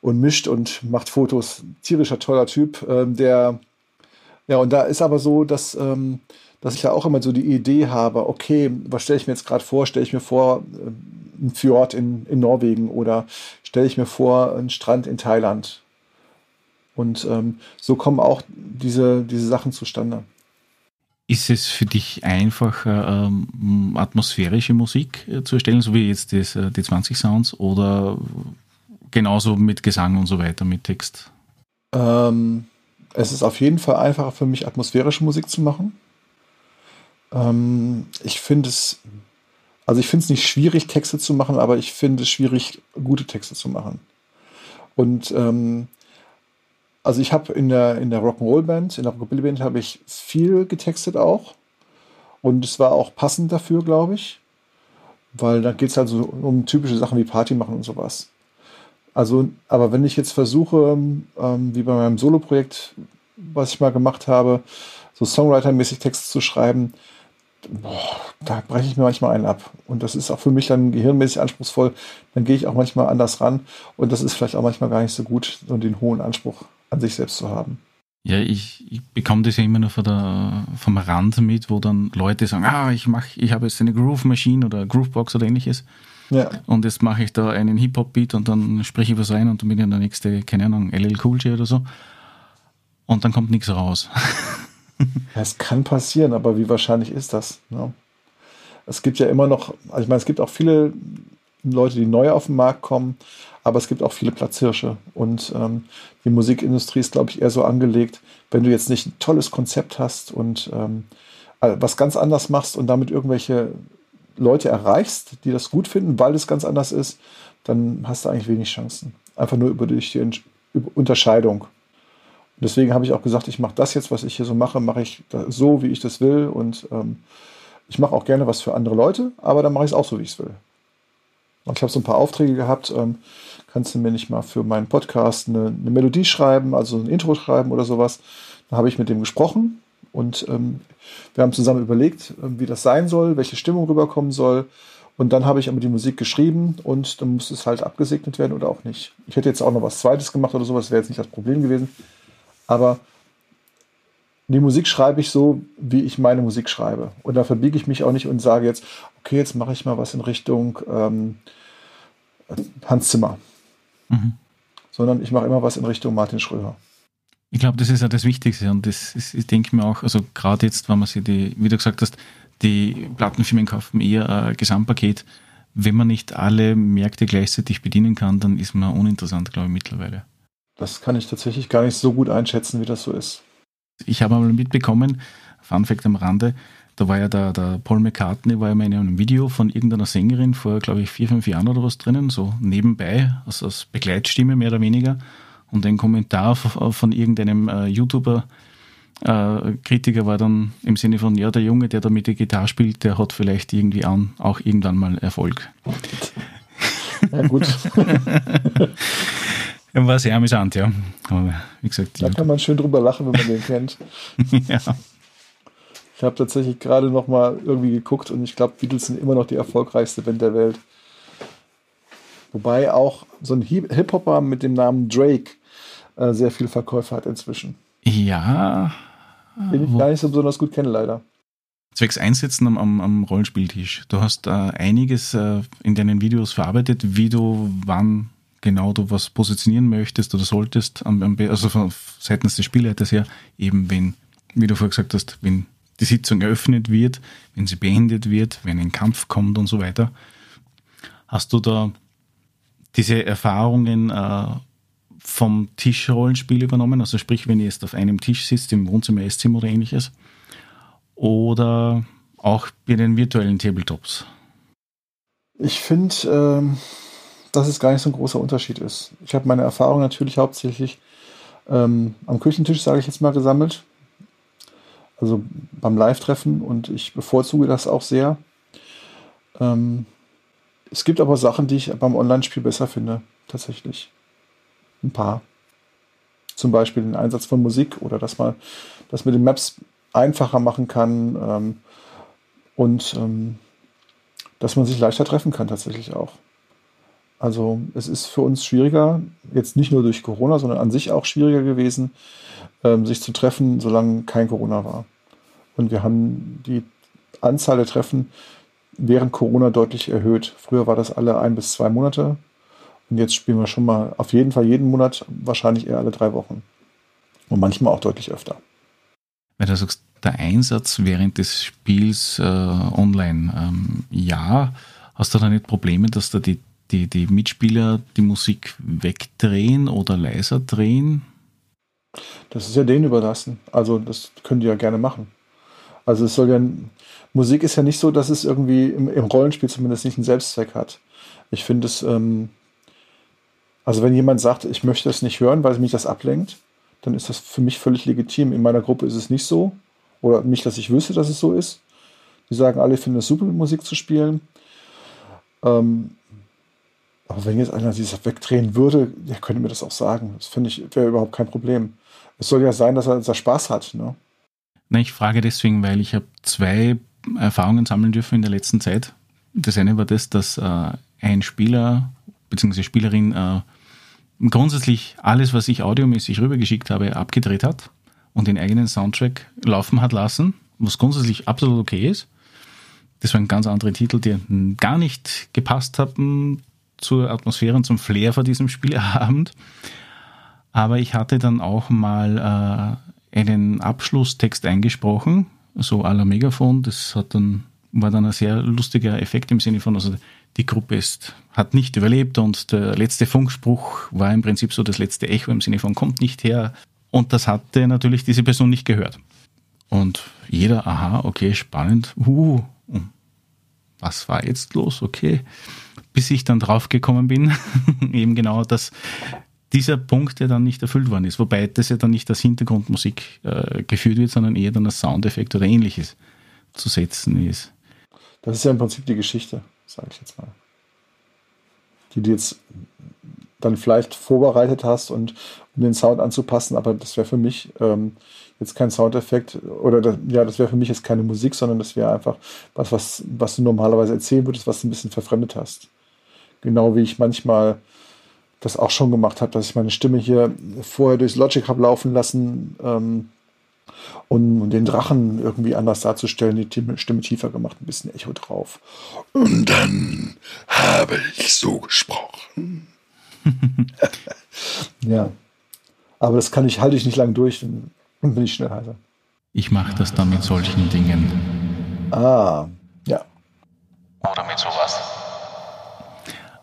Speaker 3: und mischt und macht Fotos. Tierischer, toller Typ, ähm, der, ja, und da ist aber so, dass, ähm, dass ich ja auch immer so die Idee habe, okay, was stelle ich mir jetzt gerade vor? Stelle ich mir vor, äh, ein Fjord in, in Norwegen oder stelle ich mir vor, einen Strand in Thailand. Und ähm, so kommen auch diese, diese Sachen zustande.
Speaker 2: Ist es für dich einfacher, ähm, atmosphärische Musik äh, zu erstellen, so wie jetzt das, äh, die 20 Sounds, oder genauso mit Gesang und so weiter, mit Text?
Speaker 3: Ähm, es ist auf jeden Fall einfacher für mich, atmosphärische Musik zu machen. Ähm, ich finde es, also ich finde es nicht schwierig, Texte zu machen, aber ich finde es schwierig, gute Texte zu machen. Und ähm, also ich habe in der, in der Rock'n'Roll-Band, in der Rockabilly-Band habe ich viel getextet auch. Und es war auch passend dafür, glaube ich. Weil da geht es halt so um typische Sachen wie Party machen und sowas. Also, aber wenn ich jetzt versuche, ähm, wie bei meinem Solo-Projekt, was ich mal gemacht habe, so Songwriter-mäßig Texte zu schreiben, boah, da breche ich mir manchmal einen ab. Und das ist auch für mich dann gehirnmäßig anspruchsvoll. Dann gehe ich auch manchmal anders ran. Und das ist vielleicht auch manchmal gar nicht so gut, so den hohen Anspruch an sich selbst zu haben.
Speaker 2: Ja, ich, ich bekomme das ja immer nur von der, vom Rand mit, wo dann Leute sagen, ah, ich mache, ich habe jetzt eine Groove Machine oder Groovebox oder ähnliches. Ja. Und jetzt mache ich da einen Hip-Hop-Beat und dann spreche ich was rein und dann bin ich der nächste, keine Ahnung, LL Cool J oder so. Und dann kommt nichts raus. <laughs> <laughs>
Speaker 3: Es kann passieren, aber wie wahrscheinlich ist das? Ja. Es gibt ja immer noch, also ich meine, es gibt auch viele Leute, die neu auf den Markt kommen, aber es gibt auch viele Platzhirsche. Und ähm, die Musikindustrie ist, glaube ich, eher so angelegt, wenn du jetzt nicht ein tolles Konzept hast und ähm, äh, was ganz anders machst und damit irgendwelche Leute erreichst, die das gut finden, weil es ganz anders ist, dann hast du eigentlich wenig Chancen. Einfach nur über die Unterscheidung. Deswegen habe ich auch gesagt, ich mache das jetzt, was ich hier so mache, mache ich so, wie ich das will. Und ähm, ich mache auch gerne was für andere Leute, aber dann mache ich es auch so, wie ich es will. Und ich habe so ein paar Aufträge gehabt, ähm, kannst du mir nicht mal für meinen Podcast eine, eine Melodie schreiben, also ein Intro schreiben oder sowas. Da habe ich mit dem gesprochen und ähm, wir haben zusammen überlegt, äh, wie das sein soll, welche Stimmung rüberkommen soll. Und dann habe ich aber die Musik geschrieben und dann muss es halt abgesegnet werden oder auch nicht. Ich hätte jetzt auch noch was Zweites gemacht oder sowas, wäre jetzt nicht das Problem gewesen. Aber die Musik schreibe ich so, wie ich meine Musik schreibe. Und da verbiege ich mich auch nicht und sage jetzt, okay, jetzt mache ich mal was in Richtung ähm, Hans Zimmer. Mhm. Sondern ich mache immer was in Richtung Martin Schröder.
Speaker 2: Ich glaube, das ist ja das Wichtigste und das ist, ich denke mir auch, also gerade jetzt, wenn man sich die, wie du gesagt hast, die Plattenfirmen kaufen eher ein Gesamtpaket. Wenn man nicht alle Märkte gleichzeitig bedienen kann, dann ist man uninteressant, glaube ich, mittlerweile.
Speaker 3: Das kann ich tatsächlich gar nicht so gut einschätzen, wie das so ist.
Speaker 2: Ich habe einmal mitbekommen, Fun Fact am Rande, da war ja der, der Paul McCartney, war ja mal in einem Video von irgendeiner Sängerin vor, glaube ich, vier, fünf Jahren oder was drinnen, so nebenbei, also als Begleitstimme mehr oder weniger. Und ein Kommentar von irgendeinem äh, YouTuber, äh, Kritiker war dann im Sinne von, ja, der Junge, der da mit der Gitarre spielt, der hat vielleicht irgendwie an, auch irgendwann mal Erfolg. Ja, gut. <laughs> War sehr amüsant, ja.
Speaker 3: Aber wie gesagt, da kann man schön drüber lachen, wenn man den <laughs> kennt. ja. Ich habe tatsächlich gerade noch mal irgendwie geguckt und ich glaube, Beatles sind immer noch die erfolgreichste Band der Welt. Wobei auch so ein Hip-Hopper mit dem Namen Drake äh, sehr viel Verkäufe hat inzwischen.
Speaker 2: Ja.
Speaker 3: Den ich gar nicht so besonders gut kenne, leider.
Speaker 2: Zwecks Einsetzen am, am, am Rollenspieltisch. Du hast äh, einiges äh, in deinen Videos verarbeitet, wie du wann genau du was positionieren möchtest oder solltest, also von seitens des Spielleiters her, eben wenn, wie du vorher gesagt hast, wenn die Sitzung eröffnet wird, wenn sie beendet wird, wenn ein Kampf kommt und so weiter. Hast du da diese Erfahrungen äh, vom Tischrollenspiel übernommen? Also sprich, wenn ihr jetzt auf einem Tisch sitzt, im Wohnzimmer, Esszimmer oder ähnliches? Oder auch bei den virtuellen Tabletops?
Speaker 3: Ich finde, ähm, dass es gar nicht so ein großer Unterschied ist. Ich habe meine Erfahrung natürlich hauptsächlich ähm, am Küchentisch, sage ich jetzt mal, gesammelt. Also beim Live-Treffen und ich bevorzuge das auch sehr. Ähm, es gibt aber Sachen, die ich beim Online-Spiel besser finde, tatsächlich. Ein paar. Zum Beispiel den Einsatz von Musik oder dass man das mit den Maps einfacher machen kann ähm, und ähm, dass man sich leichter treffen kann tatsächlich auch. Also es ist für uns schwieriger, jetzt nicht nur durch Corona, sondern an sich auch schwieriger gewesen, ähm, sich zu treffen, solange kein Corona war. Und wir haben die Anzahl der Treffen während Corona deutlich erhöht. Früher war das alle ein bis zwei Monate. Und jetzt spielen wir schon mal auf jeden Fall jeden Monat, wahrscheinlich eher alle drei Wochen. Und manchmal auch deutlich öfter.
Speaker 2: Wenn du sagst, der Einsatz während des Spiels äh, online, ähm, ja, hast du da nicht Probleme, dass da die die, die Mitspieler die Musik wegdrehen oder leiser drehen?
Speaker 3: Das ist ja denen überlassen. Also das können die ja gerne machen. Also es soll ja Musik ist ja nicht so, dass es irgendwie im, im Rollenspiel zumindest nicht einen Selbstzweck hat. Ich finde es, ähm, also wenn jemand sagt, ich möchte es nicht hören, weil mich das ablenkt, dann ist das für mich völlig legitim. In meiner Gruppe ist es nicht so. Oder nicht, dass ich wüsste, dass es so ist. Die sagen alle, ich finde es super, Musik zu spielen. Ähm, aber wenn jetzt einer sich wegdrehen würde, der könnte mir das auch sagen. Das finde ich, wäre überhaupt kein Problem. Es soll ja sein, dass er, dass er Spaß hat. Ne?
Speaker 2: Na, ich frage deswegen, weil ich habe zwei Erfahrungen sammeln dürfen in der letzten Zeit. Das eine war das, dass äh, ein Spieler bzw. Spielerin äh, grundsätzlich alles, was ich audiomäßig rübergeschickt habe, abgedreht hat und den eigenen Soundtrack laufen hat lassen, was grundsätzlich absolut okay ist. Das waren ganz andere Titel, die gar nicht gepasst haben zur Atmosphäre und zum Flair vor diesem Spieleabend. Aber ich hatte dann auch mal äh, einen Abschlusstext eingesprochen, so à la Megafon. Das hat dann, war dann ein sehr lustiger Effekt im Sinne von, also die Gruppe ist, hat nicht überlebt und der letzte Funkspruch war im Prinzip so das letzte Echo im Sinne von kommt nicht her. Und das hatte natürlich diese Person nicht gehört. Und jeder, aha, okay, spannend, uh, was war jetzt los? Okay bis ich dann draufgekommen bin, <laughs> eben genau, dass dieser Punkt ja dann nicht erfüllt worden ist. Wobei das ja dann nicht als Hintergrundmusik äh, geführt wird, sondern eher dann als Soundeffekt oder ähnliches zu setzen ist.
Speaker 3: Das ist ja im Prinzip die Geschichte, sage ich jetzt mal. Die du jetzt dann vielleicht vorbereitet hast und um den Sound anzupassen, aber das wäre für mich ähm, jetzt kein Soundeffekt oder das, ja, das wäre für mich jetzt keine Musik, sondern das wäre einfach was, was, was du normalerweise erzählen würdest, was du ein bisschen verfremdet hast. Genau wie ich manchmal das auch schon gemacht habe, dass ich meine Stimme hier vorher durchs Logic habe laufen lassen, ähm, um den Drachen irgendwie anders darzustellen, die Stimme tiefer gemacht, ein bisschen Echo drauf.
Speaker 1: Und dann habe ich so gesprochen. <laughs>
Speaker 3: ja. Aber das kann ich, halte ich nicht lang durch, dann bin ich schnell heiser.
Speaker 2: Ich mache das dann mit solchen Dingen.
Speaker 3: Ah, ja.
Speaker 2: Oder mit sowas.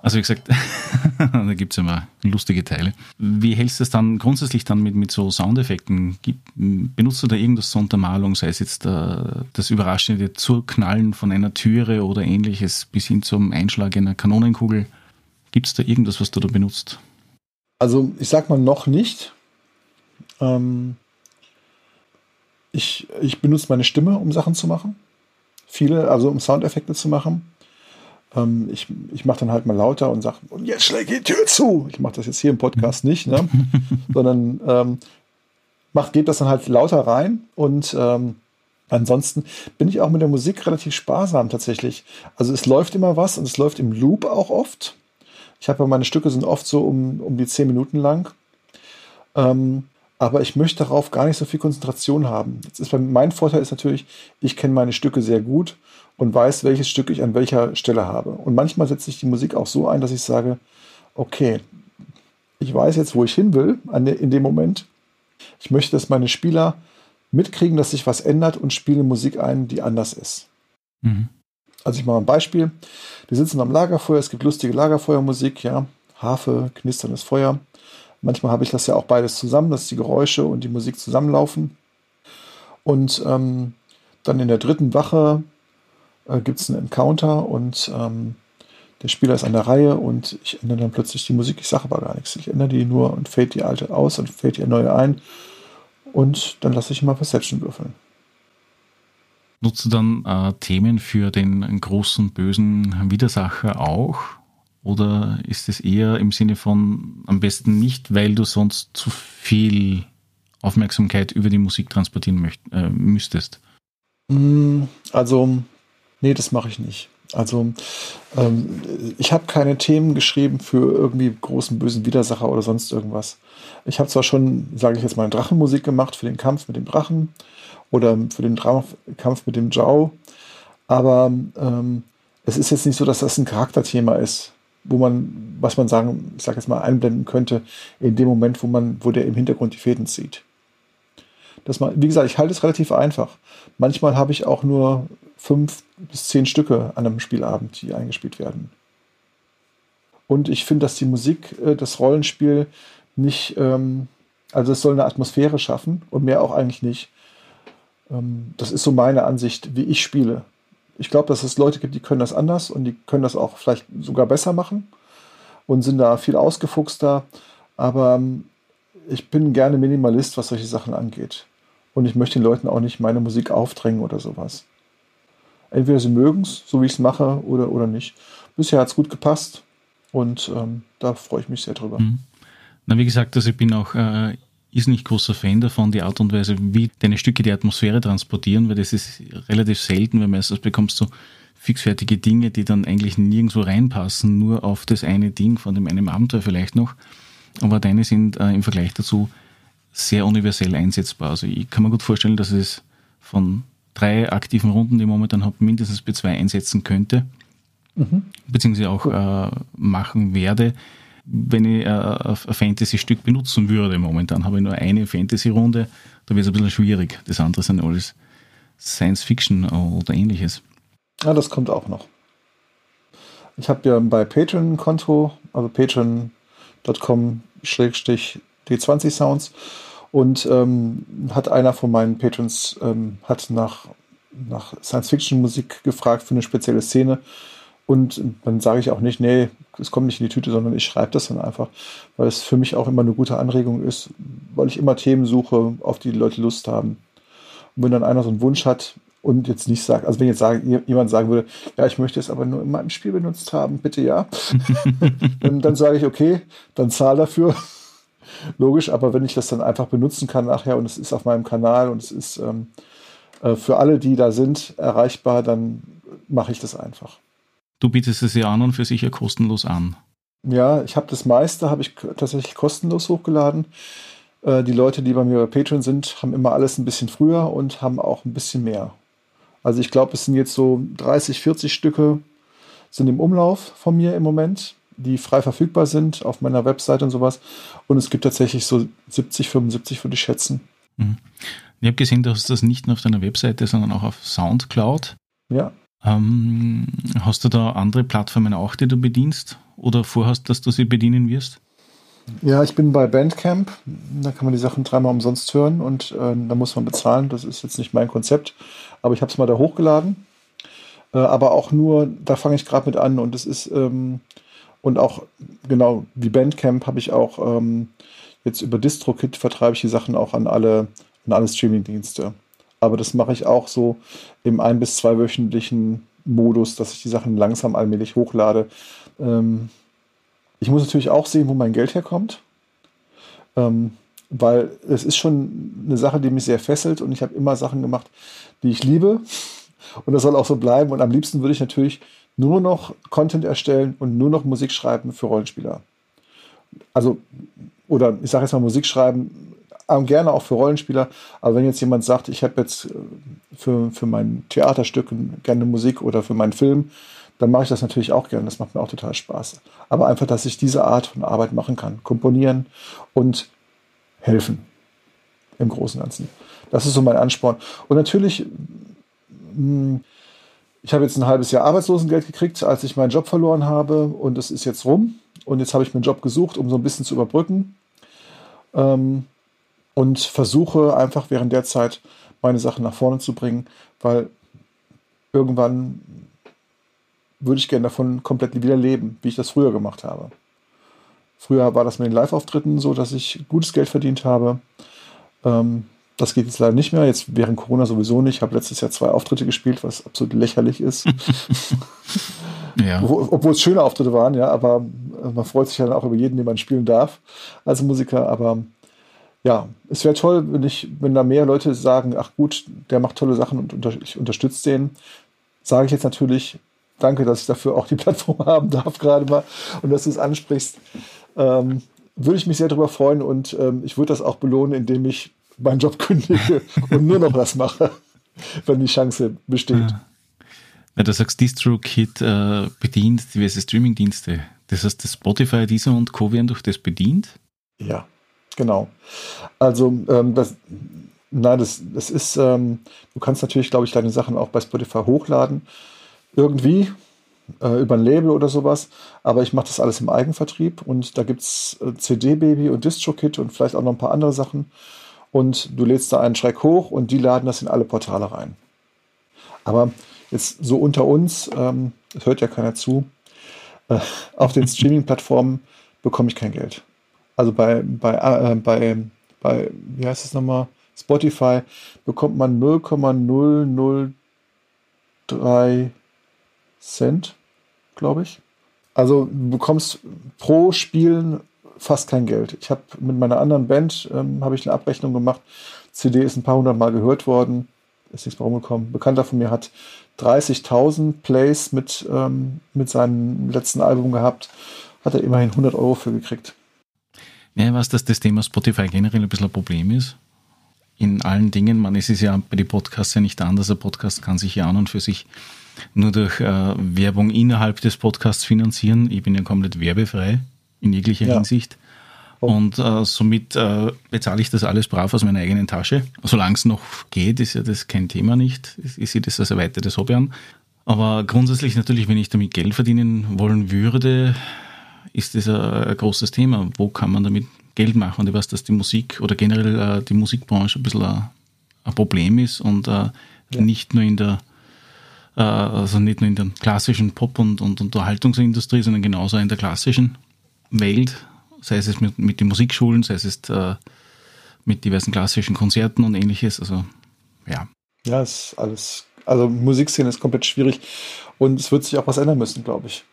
Speaker 2: Also wie gesagt, <laughs> da gibt es immer lustige Teile. Wie hältst du es dann grundsätzlich dann mit, mit so Soundeffekten? benutzt du da irgendwas zur Untermalung, sei es jetzt äh, das überraschende Zurknallen von einer Türe oder ähnliches bis hin zum Einschlag einer Kanonenkugel? Gibt es da irgendwas, was du da benutzt?
Speaker 3: Also ich sag mal noch nicht. Ähm, ich, ich benutze meine Stimme, um Sachen zu machen. Viele, also um Soundeffekte zu machen. Ähm, ich ich mache dann halt mal lauter und sage, und jetzt schlägt die Tür zu. Ich mache das jetzt hier im Podcast nicht, ne? <laughs> sondern ähm, macht, geht das dann halt lauter rein und ähm, ansonsten bin ich auch mit der Musik relativ sparsam tatsächlich. Also es läuft immer was und es läuft im Loop auch oft. Ich habe meine Stücke sind oft so um, um die zehn Minuten lang. Ähm, aber ich möchte darauf gar nicht so viel Konzentration haben. Jetzt ist bei, mein Vorteil ist natürlich, ich kenne meine Stücke sehr gut und weiß, welches Stück ich an welcher Stelle habe. Und manchmal setze ich die Musik auch so ein, dass ich sage, okay, ich weiß jetzt, wo ich hin will in dem Moment. Ich möchte, dass meine Spieler mitkriegen, dass sich was ändert und spiele Musik ein, die anders ist. Mhm. Also ich mache ein Beispiel. Die sitzen am Lagerfeuer, es gibt lustige Lagerfeuermusik, ja, Harfe, knisterndes Feuer. Manchmal habe ich das ja auch beides zusammen, dass die Geräusche und die Musik zusammenlaufen. Und ähm, dann in der dritten Wache äh, gibt es einen Encounter und ähm, der Spieler ist an der Reihe und ich ändere dann plötzlich die Musik. Ich sage aber gar nichts. Ich ändere die nur und fade die alte aus und fade die neue ein. Und dann lasse ich mal Perception würfeln.
Speaker 2: Nutzt du dann äh, Themen für den großen bösen Widersacher auch? Oder ist es eher im Sinne von am besten nicht, weil du sonst zu viel Aufmerksamkeit über die Musik transportieren möcht, äh, müsstest?
Speaker 3: Mm, also Nee, das mache ich nicht. Also ähm, ich habe keine Themen geschrieben für irgendwie großen bösen Widersacher oder sonst irgendwas. Ich habe zwar schon, sage ich jetzt mal, Drachenmusik gemacht für den Kampf mit dem Drachen oder für den Dra Kampf mit dem Jau, aber ähm, es ist jetzt nicht so, dass das ein Charakterthema ist, wo man, was man sagen, ich sage jetzt mal, einblenden könnte in dem Moment, wo man, wo der im Hintergrund die Fäden zieht. Das mal, wie gesagt, ich halte es relativ einfach. Manchmal habe ich auch nur fünf bis zehn Stücke an einem Spielabend, die eingespielt werden. Und ich finde, dass die Musik äh, das Rollenspiel nicht, ähm, also es soll eine Atmosphäre schaffen und mehr auch eigentlich nicht. Ähm, das ist so meine Ansicht, wie ich spiele. Ich glaube, dass es Leute gibt, die können das anders und die können das auch vielleicht sogar besser machen und sind da viel ausgefuchster. Aber ähm, ich bin gerne Minimalist, was solche Sachen angeht. Und ich möchte den Leuten auch nicht meine Musik aufdrängen oder sowas. Entweder sie mögen es, so wie ich es mache, oder, oder nicht. Bisher hat es gut gepasst und ähm, da freue ich mich sehr drüber. Mhm.
Speaker 2: Na, wie gesagt, also ich bin auch äh, ist nicht großer Fan davon, die Art und Weise, wie deine Stücke die Atmosphäre transportieren, weil das ist relativ selten, weil meistens bekommst du fixfertige Dinge, die dann eigentlich nirgendwo reinpassen, nur auf das eine Ding von dem einen Abenteuer vielleicht noch. Aber deine sind äh, im Vergleich dazu sehr universell einsetzbar. Also ich kann mir gut vorstellen, dass es von drei aktiven Runden, die ich momentan habe, mindestens bei zwei einsetzen könnte. Mhm. Beziehungsweise auch äh, machen werde, wenn ich ein Fantasy-Stück benutzen würde. Momentan habe ich nur eine Fantasy-Runde, da wird es ein bisschen schwierig. Das andere sind alles Science-Fiction oder ähnliches.
Speaker 3: Ja, das kommt auch noch. Ich habe ja bei Patreon ein Konto, also patreon.com-d20sounds und ähm, hat einer von meinen Patrons ähm, hat nach, nach Science-Fiction-Musik gefragt für eine spezielle Szene. Und dann sage ich auch nicht, nee, es kommt nicht in die Tüte, sondern ich schreibe das dann einfach, weil es für mich auch immer eine gute Anregung ist, weil ich immer Themen suche, auf die, die Leute Lust haben. Und wenn dann einer so einen Wunsch hat, und jetzt nicht sagt, also wenn jetzt sagen, jemand sagen würde, ja, ich möchte es aber nur in meinem Spiel benutzt haben, bitte ja, <laughs> dann, dann sage ich, okay, dann zahl dafür. Logisch, aber wenn ich das dann einfach benutzen kann nachher und es ist auf meinem Kanal und es ist ähm, äh, für alle, die da sind, erreichbar, dann mache ich das einfach.
Speaker 2: Du bietest es ja an und für sich ja kostenlos an.
Speaker 3: Ja, ich habe das meiste, habe ich tatsächlich kostenlos hochgeladen. Äh, die Leute, die bei mir bei Patreon sind, haben immer alles ein bisschen früher und haben auch ein bisschen mehr. Also ich glaube, es sind jetzt so 30, 40 Stücke sind im Umlauf von mir im Moment, die frei verfügbar sind auf meiner Website und sowas. Und es gibt tatsächlich so 70, 75, würde ich schätzen.
Speaker 2: Mhm. Ich habe gesehen, du hast das nicht nur auf deiner Webseite, sondern auch auf Soundcloud.
Speaker 3: Ja.
Speaker 2: Ähm, hast du da andere Plattformen auch, die du bedienst oder vorhast, dass du sie bedienen wirst?
Speaker 3: Ja, ich bin bei Bandcamp. Da kann man die Sachen dreimal umsonst hören und äh, da muss man bezahlen. Das ist jetzt nicht mein Konzept, aber ich habe es mal da hochgeladen. Äh, aber auch nur, da fange ich gerade mit an und es ist ähm, und auch genau wie Bandcamp habe ich auch ähm, jetzt über DistroKit vertreibe ich die Sachen auch an alle an alle Streamingdienste. Aber das mache ich auch so im ein- bis zweiwöchentlichen Modus, dass ich die Sachen langsam allmählich hochlade. Ähm, ich muss natürlich auch sehen, wo mein Geld herkommt. Ähm, weil es ist schon eine Sache, die mich sehr fesselt und ich habe immer Sachen gemacht, die ich liebe. Und das soll auch so bleiben. Und am liebsten würde ich natürlich nur noch Content erstellen und nur noch Musik schreiben für Rollenspieler. Also, oder ich sage jetzt mal Musik schreiben ähm, gerne auch für Rollenspieler. Aber wenn jetzt jemand sagt, ich habe jetzt äh, für, für mein Theaterstück gerne Musik oder für meinen Film, dann mache ich das natürlich auch gerne. Das macht mir auch total Spaß. Aber einfach, dass ich diese Art von Arbeit machen kann. Komponieren und helfen. Im Großen und Ganzen. Das ist so mein Ansporn. Und natürlich, hm, ich habe jetzt ein halbes Jahr Arbeitslosengeld gekriegt, als ich meinen Job verloren habe. Und es ist jetzt rum. Und jetzt habe ich mir einen Job gesucht, um so ein bisschen zu überbrücken. Ähm, und versuche einfach während der Zeit meine Sachen nach vorne zu bringen, weil irgendwann würde ich gerne davon komplett wieder leben, wie ich das früher gemacht habe. Früher war das mit den Live-Auftritten so, dass ich gutes Geld verdient habe. Ähm, das geht jetzt leider nicht mehr. Jetzt während Corona sowieso nicht. Ich habe letztes Jahr zwei Auftritte gespielt, was absolut lächerlich ist. <laughs> ja. Obwohl es schöne Auftritte waren, ja, aber man freut sich dann auch über jeden, den man spielen darf als Musiker. Aber ja, es wäre toll, wenn ich, wenn da mehr Leute sagen, ach gut, der macht tolle Sachen und unter, ich unterstütze den. Sage ich jetzt natürlich, danke, dass ich dafür auch die <laughs> Plattform haben darf, gerade mal, und dass du es ansprichst. Ähm, würde ich mich sehr darüber freuen und ähm, ich würde das auch belohnen, indem ich meinen Job kündige <laughs> und nur noch was mache, wenn die Chance besteht. Ja.
Speaker 2: Wenn du sagst, DistroKit äh, bedient diverse Streamingdienste, das heißt, das Spotify, Deezer und Co. werden durch das bedient?
Speaker 3: Ja, Genau. Also ähm, das, nein, das, das ist, ähm, du kannst natürlich, glaube ich, deine Sachen auch bei Spotify hochladen. Irgendwie, äh, über ein Label oder sowas. Aber ich mache das alles im Eigenvertrieb und da gibt es äh, CD-Baby und DistroKit und vielleicht auch noch ein paar andere Sachen. Und du lädst da einen Track hoch und die laden das in alle Portale rein. Aber jetzt so unter uns, ähm, das hört ja keiner zu, äh, auf den <laughs> Streaming-Plattformen bekomme ich kein Geld. Also bei, bei, äh, bei, bei, wie heißt es nochmal? Spotify bekommt man 0,003 Cent, glaube ich. Also du bekommst pro Spielen fast kein Geld. Ich habe mit meiner anderen Band ähm, habe ich eine Abrechnung gemacht. CD ist ein paar hundert Mal gehört worden. Ist nichts mehr rumgekommen. Bekannter von mir hat 30.000 Plays mit, ähm, mit seinem letzten Album gehabt. Hat er immerhin 100 Euro für gekriegt.
Speaker 2: Ja, weiß, dass das Thema Spotify generell ein bisschen ein Problem ist. In allen Dingen, man, es ist ja bei den Podcasts ja nicht anders. Ein Podcast kann sich ja an und für sich nur durch äh, Werbung innerhalb des Podcasts finanzieren. Ich bin ja komplett werbefrei in jeglicher ja. Hinsicht. Oh. Und äh, somit äh, bezahle ich das alles brav aus meiner eigenen Tasche. Solange es noch geht, ist ja das kein Thema nicht. Ich sehe das als erweitertes Hobby an. Aber grundsätzlich natürlich, wenn ich damit Geld verdienen wollen würde, ist das ein, großes Thema. Wo kann man damit Geld machen? Und ich weiß, dass die Musik oder generell äh, die Musikbranche ein bisschen ein, Problem ist und äh, ja. nicht nur in der äh, also nicht nur in der klassischen Pop- und, und Unterhaltungsindustrie, sondern genauso in der klassischen Welt, sei es mit, mit den Musikschulen, sei es mit diversen klassischen Konzerten und ähnliches. Also ja.
Speaker 3: Ja, ist alles Also Musikszene ist komplett schwierig und es wird sich auch was ändern müssen, glaube ich.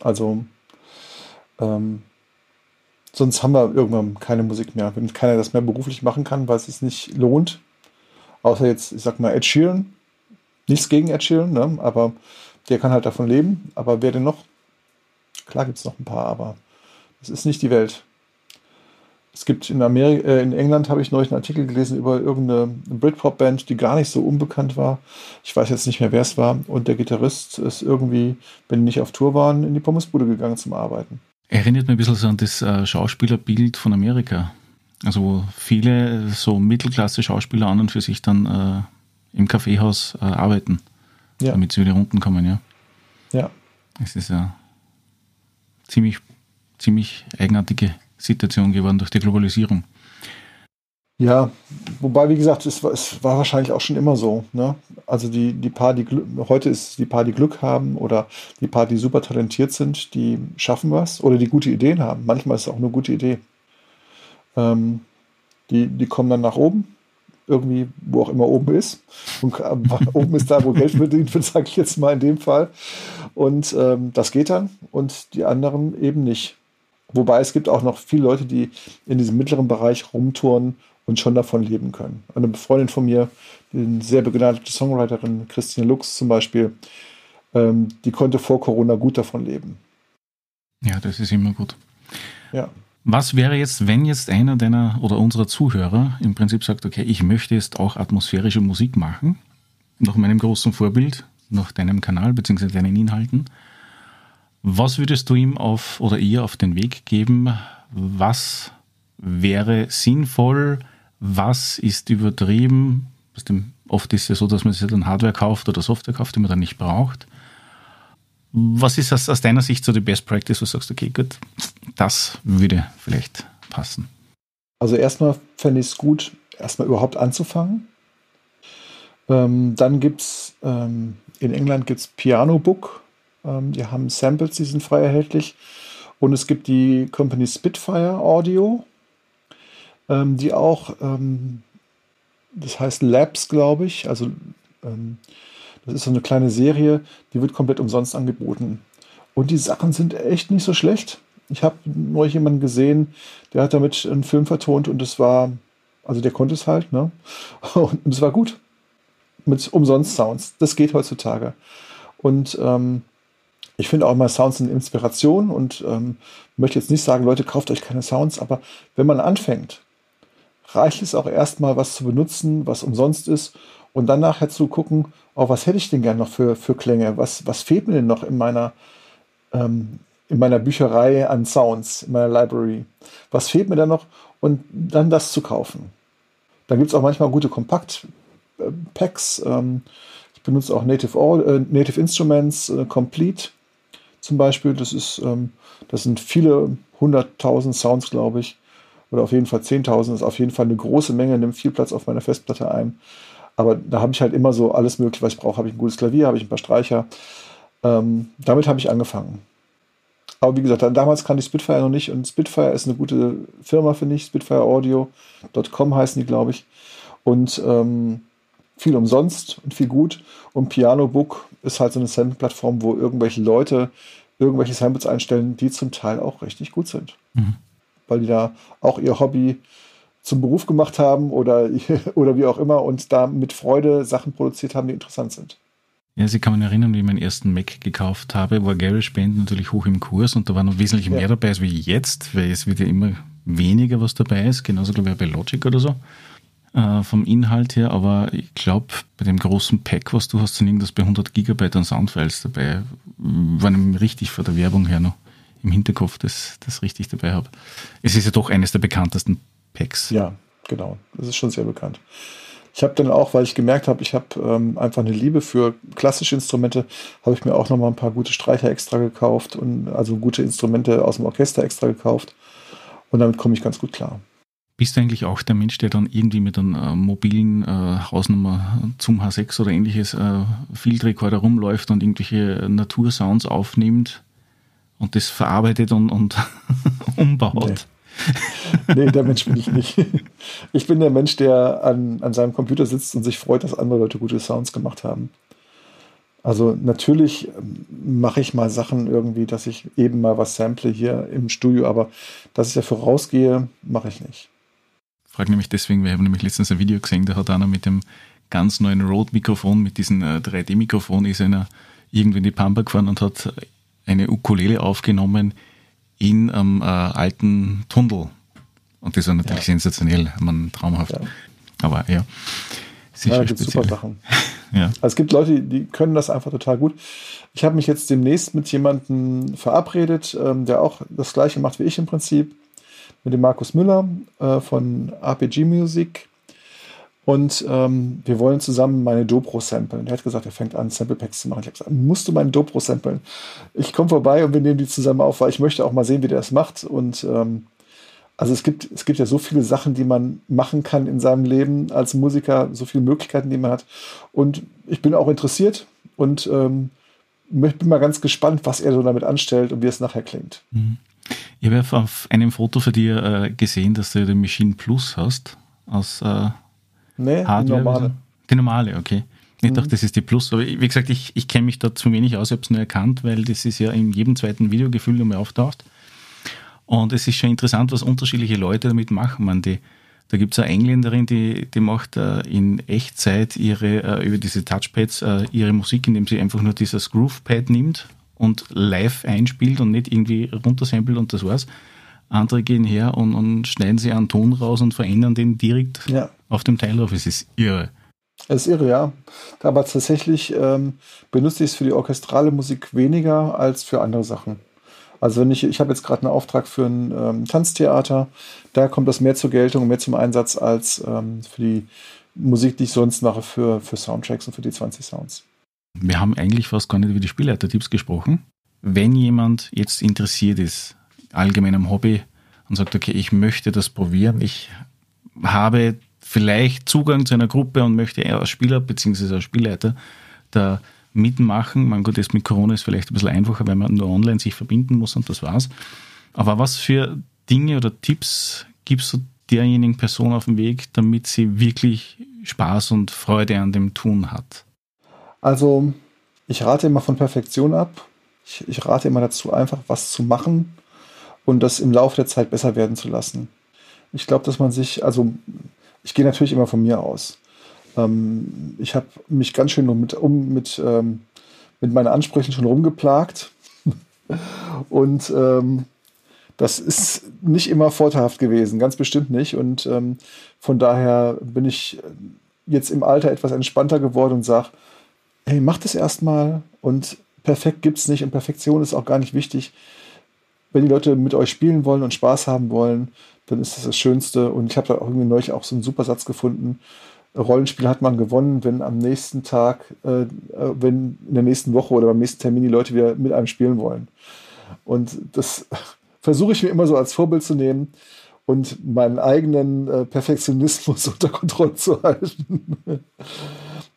Speaker 3: Also ähm, sonst haben wir irgendwann keine Musik mehr. Wenn keiner das mehr beruflich machen kann, weil es sich nicht lohnt. Außer jetzt, ich sag mal, Ed Sheeran. Nichts gegen Ed Sheeran, ne? aber der kann halt davon leben. Aber wer denn noch? Klar gibt es noch ein paar, aber es ist nicht die Welt. Es gibt in Amerika, äh, in England habe ich neulich einen Artikel gelesen über irgendeine Britpop-Band, die gar nicht so unbekannt war. Ich weiß jetzt nicht mehr, wer es war. Und der Gitarrist ist irgendwie, wenn die nicht auf Tour waren, in die Pommesbude gegangen zum Arbeiten.
Speaker 2: Erinnert mich ein bisschen so an das äh, Schauspielerbild von Amerika. Also wo viele so Mittelklasse-Schauspieler an und für sich dann äh, im Kaffeehaus äh, arbeiten, ja. damit sie wieder unten kommen, ja.
Speaker 3: Ja.
Speaker 2: Es ist ja ziemlich, ziemlich eigenartige Situation geworden durch die Globalisierung.
Speaker 3: Ja, wobei, wie gesagt, es war, es war wahrscheinlich auch schon immer so. Ne? Also die, die paar, die heute ist die paar, die Glück haben oder die paar, die super talentiert sind, die schaffen was oder die gute Ideen haben. Manchmal ist es auch eine gute Idee. Ähm, die, die kommen dann nach oben, irgendwie, wo auch immer oben ist. Und äh, oben ist da, wo Geld verdient wird, <laughs> sage ich jetzt mal in dem Fall. Und ähm, das geht dann und die anderen eben nicht. Wobei es gibt auch noch viele Leute, die in diesem mittleren Bereich rumtouren und schon davon leben können. Eine Freundin von mir, eine sehr begnadete Songwriterin, Christine Lux zum Beispiel, ähm, die konnte vor Corona gut davon leben.
Speaker 2: Ja, das ist immer gut.
Speaker 3: Ja.
Speaker 2: Was wäre jetzt, wenn jetzt einer deiner oder unserer Zuhörer im Prinzip sagt, okay, ich möchte jetzt auch atmosphärische Musik machen, nach meinem großen Vorbild, nach deinem Kanal bzw. deinen Inhalten, was würdest du ihm auf oder ihr auf den Weg geben? Was wäre sinnvoll? Was ist übertrieben? Oft ist es ja so, dass man sich dann Hardware kauft oder Software kauft, die man dann nicht braucht. Was ist aus, aus deiner Sicht so die Best Practice, wo du sagst, okay, gut, das würde vielleicht passen?
Speaker 3: Also erstmal fände ich es gut, erstmal überhaupt anzufangen. Ähm, dann gibt es ähm, in England gibt's Piano Book. Ähm, die haben Samples, die sind frei erhältlich. Und es gibt die Company Spitfire Audio, ähm, die auch, ähm, das heißt Labs, glaube ich. Also ähm, das ist so eine kleine Serie, die wird komplett umsonst angeboten. Und die Sachen sind echt nicht so schlecht. Ich habe neulich jemanden gesehen, der hat damit einen Film vertont und es war, also der konnte es halt, ne? <laughs> Und es war gut. Mit umsonst Sounds. Das geht heutzutage. Und ähm, ich finde auch immer Sounds eine Inspiration und ähm, möchte jetzt nicht sagen, Leute, kauft euch keine Sounds, aber wenn man anfängt, reicht es auch erstmal was zu benutzen, was umsonst ist und dann nachher zu gucken, oh, was hätte ich denn gerne noch für, für Klänge? Was, was fehlt mir denn noch in meiner, ähm, in meiner Bücherei an Sounds, in meiner Library? Was fehlt mir da noch? Und dann das zu kaufen. Da gibt es auch manchmal gute Kompakt-Packs. Ähm, ich benutze auch Native, äh, Native Instruments äh, Complete zum Beispiel. Das ist, ähm, das sind viele hunderttausend Sounds, glaube ich. Oder auf jeden Fall zehntausend. Das ist auf jeden Fall eine große Menge, nimmt viel Platz auf meiner Festplatte ein. Aber da habe ich halt immer so alles mögliche, was ich brauche. Habe ich ein gutes Klavier, habe ich ein paar Streicher. Ähm, damit habe ich angefangen. Aber wie gesagt, damals kannte ich Spitfire noch nicht und Spitfire ist eine gute Firma, finde ich. SpitfireAudio.com heißen die, glaube ich. Und ähm, viel umsonst und viel gut. Und Piano Book ist halt so eine Sample-Plattform, wo irgendwelche Leute irgendwelche Samples einstellen, die zum Teil auch richtig gut sind. Mhm. Weil die da auch ihr Hobby zum Beruf gemacht haben oder, <laughs> oder wie auch immer und da mit Freude Sachen produziert haben, die interessant sind.
Speaker 2: Ja, Sie kann man erinnern, wie ich meinen ersten Mac gekauft habe, war GarageBand natürlich hoch im Kurs und da war noch wesentlich mehr ja. dabei als wie jetzt, weil es wird ja immer weniger was dabei ist, genauso glaube ich bei Logic oder so äh, vom Inhalt her, aber ich glaube, bei dem großen Pack, was du hast, sind irgendwas bei 100 Gigabyte an Soundfiles dabei, war nämlich richtig vor der Werbung her noch im Hinterkopf, dass das richtig dabei habe. Es ist ja doch eines der bekanntesten Packs.
Speaker 3: Ja, genau. Das ist schon sehr bekannt. Ich habe dann auch, weil ich gemerkt habe, ich habe ähm, einfach eine Liebe für klassische Instrumente, habe ich mir auch noch mal ein paar gute Streicher extra gekauft und also gute Instrumente aus dem Orchester extra gekauft. Und damit komme ich ganz gut klar.
Speaker 2: Bist du eigentlich auch der Mensch, der dann irgendwie mit einem äh, mobilen äh, Hausnummer zum H6 oder ähnliches äh, Fieldrecorder rumläuft und irgendwelche Natursounds aufnimmt und das verarbeitet und, und <laughs> umbaut?
Speaker 3: nee, der Mensch bin ich nicht. Ich bin der Mensch, der an, an seinem Computer sitzt und sich freut, dass andere Leute gute Sounds gemacht haben. Also natürlich ähm, mache ich mal Sachen irgendwie, dass ich eben mal was sample hier im Studio, aber dass ich dafür rausgehe, mache ich nicht.
Speaker 2: Ich frage nämlich deswegen, wir haben nämlich letztens ein Video gesehen, da hat einer mit dem ganz neuen Rode-Mikrofon, mit diesem 3D-Mikrofon, ist einer irgendwie in die Pampa gefahren und hat eine Ukulele aufgenommen in einem äh, alten Tunnel. Und das war natürlich ja. sensationell, man traumhaft. Ja. Aber ja,
Speaker 3: sicher ja, gibt super Sachen. <laughs> ja. Also es gibt Leute, die können das einfach total gut. Ich habe mich jetzt demnächst mit jemandem verabredet, ähm, der auch das gleiche macht wie ich im Prinzip, mit dem Markus Müller äh, von RPG Music. Und ähm, wir wollen zusammen meine Dobro samplen. Er hat gesagt, er fängt an, Sample Packs zu machen. Ich habe gesagt, musst du meine Dobro samplen? Ich komme vorbei und wir nehmen die zusammen auf, weil ich möchte auch mal sehen, wie der das macht. Und ähm, also es gibt, es gibt ja so viele Sachen, die man machen kann in seinem Leben als Musiker, so viele Möglichkeiten, die man hat. Und ich bin auch interessiert und ähm, bin mal ganz gespannt, was er so damit anstellt und wie es nachher klingt. Mhm.
Speaker 2: Ich habe auf einem Foto für dir äh, gesehen, dass du den Machine Plus hast aus äh
Speaker 3: Nee, Hardware, die normale.
Speaker 2: Die normale, okay. Ich mhm. dachte, das ist die Plus. Aber wie gesagt, ich, ich kenne mich da zu wenig aus, ich habe es nur erkannt, weil das ist ja in jedem zweiten Video gefühlt einmal auftaucht. Und es ist schon interessant, was unterschiedliche Leute damit machen. Man, die, da gibt es eine Engländerin, die, die macht äh, in Echtzeit ihre, äh, über diese Touchpads äh, ihre Musik, indem sie einfach nur dieses Groovepad nimmt und live einspielt und nicht irgendwie runtersampelt und das war's. Andere gehen her und, und schneiden sie einen Ton raus und verändern den direkt ja. auf dem Teil drauf. Es ist irre.
Speaker 3: Es ist irre, ja. Aber tatsächlich ähm, benutze ich es für die orchestrale Musik weniger als für andere Sachen. Also wenn ich, ich habe jetzt gerade einen Auftrag für ein ähm, Tanztheater, da kommt das mehr zur Geltung, mehr zum Einsatz als ähm, für die Musik, die ich sonst mache für, für Soundtracks und für die 20 Sounds.
Speaker 2: Wir haben eigentlich fast gar nicht über die Spielleiter-Tipps gesprochen. Wenn jemand jetzt interessiert ist allgemeinem Hobby und sagt, okay, ich möchte das probieren, ich habe vielleicht Zugang zu einer Gruppe und möchte als Spieler bzw. als Spielleiter da mitmachen. Man gut, jetzt mit Corona ist vielleicht ein bisschen einfacher, weil man nur online sich verbinden muss und das war's. Aber was für Dinge oder Tipps gibst du derjenigen Person auf dem Weg, damit sie wirklich Spaß und Freude an dem Tun hat?
Speaker 3: Also, ich rate immer von Perfektion ab. Ich, ich rate immer dazu, einfach was zu machen, und das im Laufe der Zeit besser werden zu lassen. Ich glaube, dass man sich, also ich gehe natürlich immer von mir aus. Ähm, ich habe mich ganz schön mit, um, mit, ähm, mit meinen Ansprüchen schon rumgeplagt. <laughs> und ähm, das ist nicht immer vorteilhaft gewesen, ganz bestimmt nicht. Und ähm, von daher bin ich jetzt im Alter etwas entspannter geworden und sage, hey, mach das erstmal und perfekt gibt es nicht und Perfektion ist auch gar nicht wichtig wenn die Leute mit euch spielen wollen und Spaß haben wollen, dann ist das das Schönste. Und ich habe da auch irgendwie neulich auch so einen super Satz gefunden. Rollenspiel hat man gewonnen, wenn am nächsten Tag, äh, äh, wenn in der nächsten Woche oder beim nächsten Termin die Leute wieder mit einem spielen wollen. Und das <laughs> versuche ich mir immer so als Vorbild zu nehmen und meinen eigenen äh, Perfektionismus <laughs> unter Kontrolle zu halten. <laughs>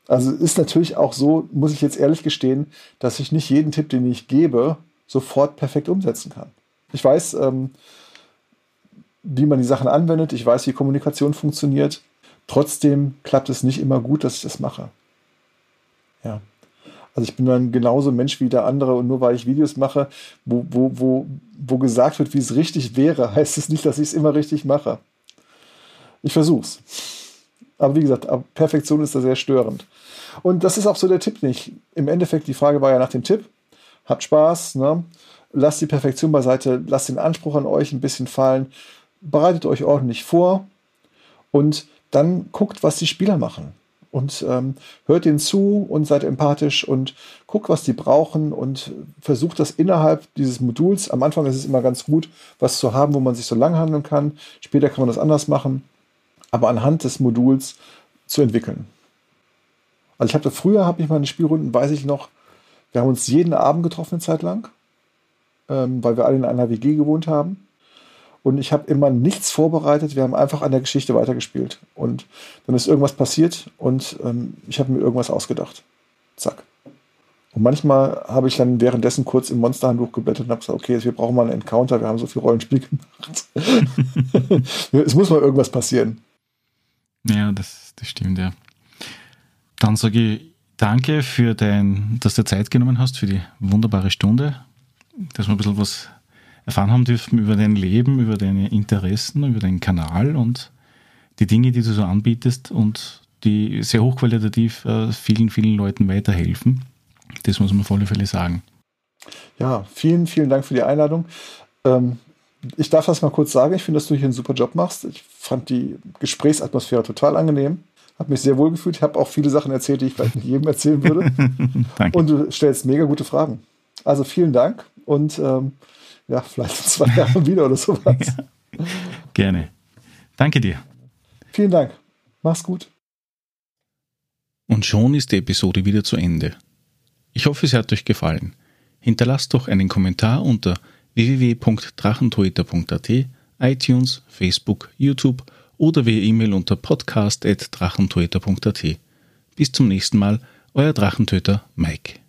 Speaker 3: Also ist natürlich auch so, muss ich jetzt ehrlich gestehen, dass ich nicht jeden Tipp, den ich gebe, sofort perfekt umsetzen kann. Ich weiß, ähm, wie man die Sachen anwendet, ich weiß, wie Kommunikation funktioniert. Trotzdem klappt es nicht immer gut, dass ich das mache. Ja. Also ich bin dann genauso Mensch wie der andere und nur weil ich Videos mache, wo, wo, wo, wo gesagt wird, wie es richtig wäre, <laughs> heißt es nicht, dass ich es immer richtig mache. Ich versuch's. Aber wie gesagt, Perfektion ist da sehr störend. Und das ist auch so der Tipp nicht. Im Endeffekt, die Frage war ja nach dem Tipp. Habt Spaß, ne? Lasst die Perfektion beiseite, lasst den Anspruch an euch ein bisschen fallen, bereitet euch ordentlich vor und dann guckt, was die Spieler machen. Und ähm, hört ihnen zu und seid empathisch und guckt, was die brauchen und versucht das innerhalb dieses Moduls. Am Anfang ist es immer ganz gut, was zu haben, wo man sich so lang handeln kann. Später kann man das anders machen, aber anhand des Moduls zu entwickeln. Also ich habe früher habe ich meine Spielrunden, weiß ich noch, wir haben uns jeden Abend getroffen eine Zeit lang ähm, weil wir alle in einer WG gewohnt haben. Und ich habe immer nichts vorbereitet. Wir haben einfach an der Geschichte weitergespielt. Und dann ist irgendwas passiert und ähm, ich habe mir irgendwas ausgedacht. Zack. Und manchmal habe ich dann währenddessen kurz im Monsterhandbuch geblättert und habe gesagt, okay, wir brauchen mal einen Encounter, wir haben so viel Rollenspiel gemacht. <laughs> es muss mal irgendwas passieren.
Speaker 2: Ja, das, das stimmt, ja. Dann sage ich danke für dein, dass du Zeit genommen hast für die wunderbare Stunde, dass wir ein bisschen was erfahren haben dürfen über dein Leben, über deine Interessen, über deinen Kanal und die Dinge, die du so anbietest und die sehr hochqualitativ äh, vielen, vielen Leuten weiterhelfen. Das muss man auf alle Fälle sagen.
Speaker 3: Ja, vielen, vielen Dank für die Einladung. Ähm, ich darf das mal kurz sagen. Ich finde, dass du hier einen super Job machst. Ich fand die Gesprächsatmosphäre total angenehm. Habe mich sehr wohl gefühlt. Ich habe auch viele Sachen erzählt, die ich vielleicht nicht jedem erzählen würde. <laughs> Danke. Und du stellst mega gute Fragen. Also vielen Dank und ähm, ja, vielleicht in zwei <laughs> Jahren wieder oder sowas. Ja,
Speaker 2: gerne. Danke dir.
Speaker 3: Vielen Dank. Mach's gut.
Speaker 2: Und schon ist die Episode wieder zu Ende. Ich hoffe, es hat euch gefallen. Hinterlasst doch einen Kommentar unter www.drachentoeter.at, iTunes, Facebook, YouTube oder via E-Mail unter podcast.drachentoeter.at. Bis zum nächsten Mal, euer Drachentöter Mike.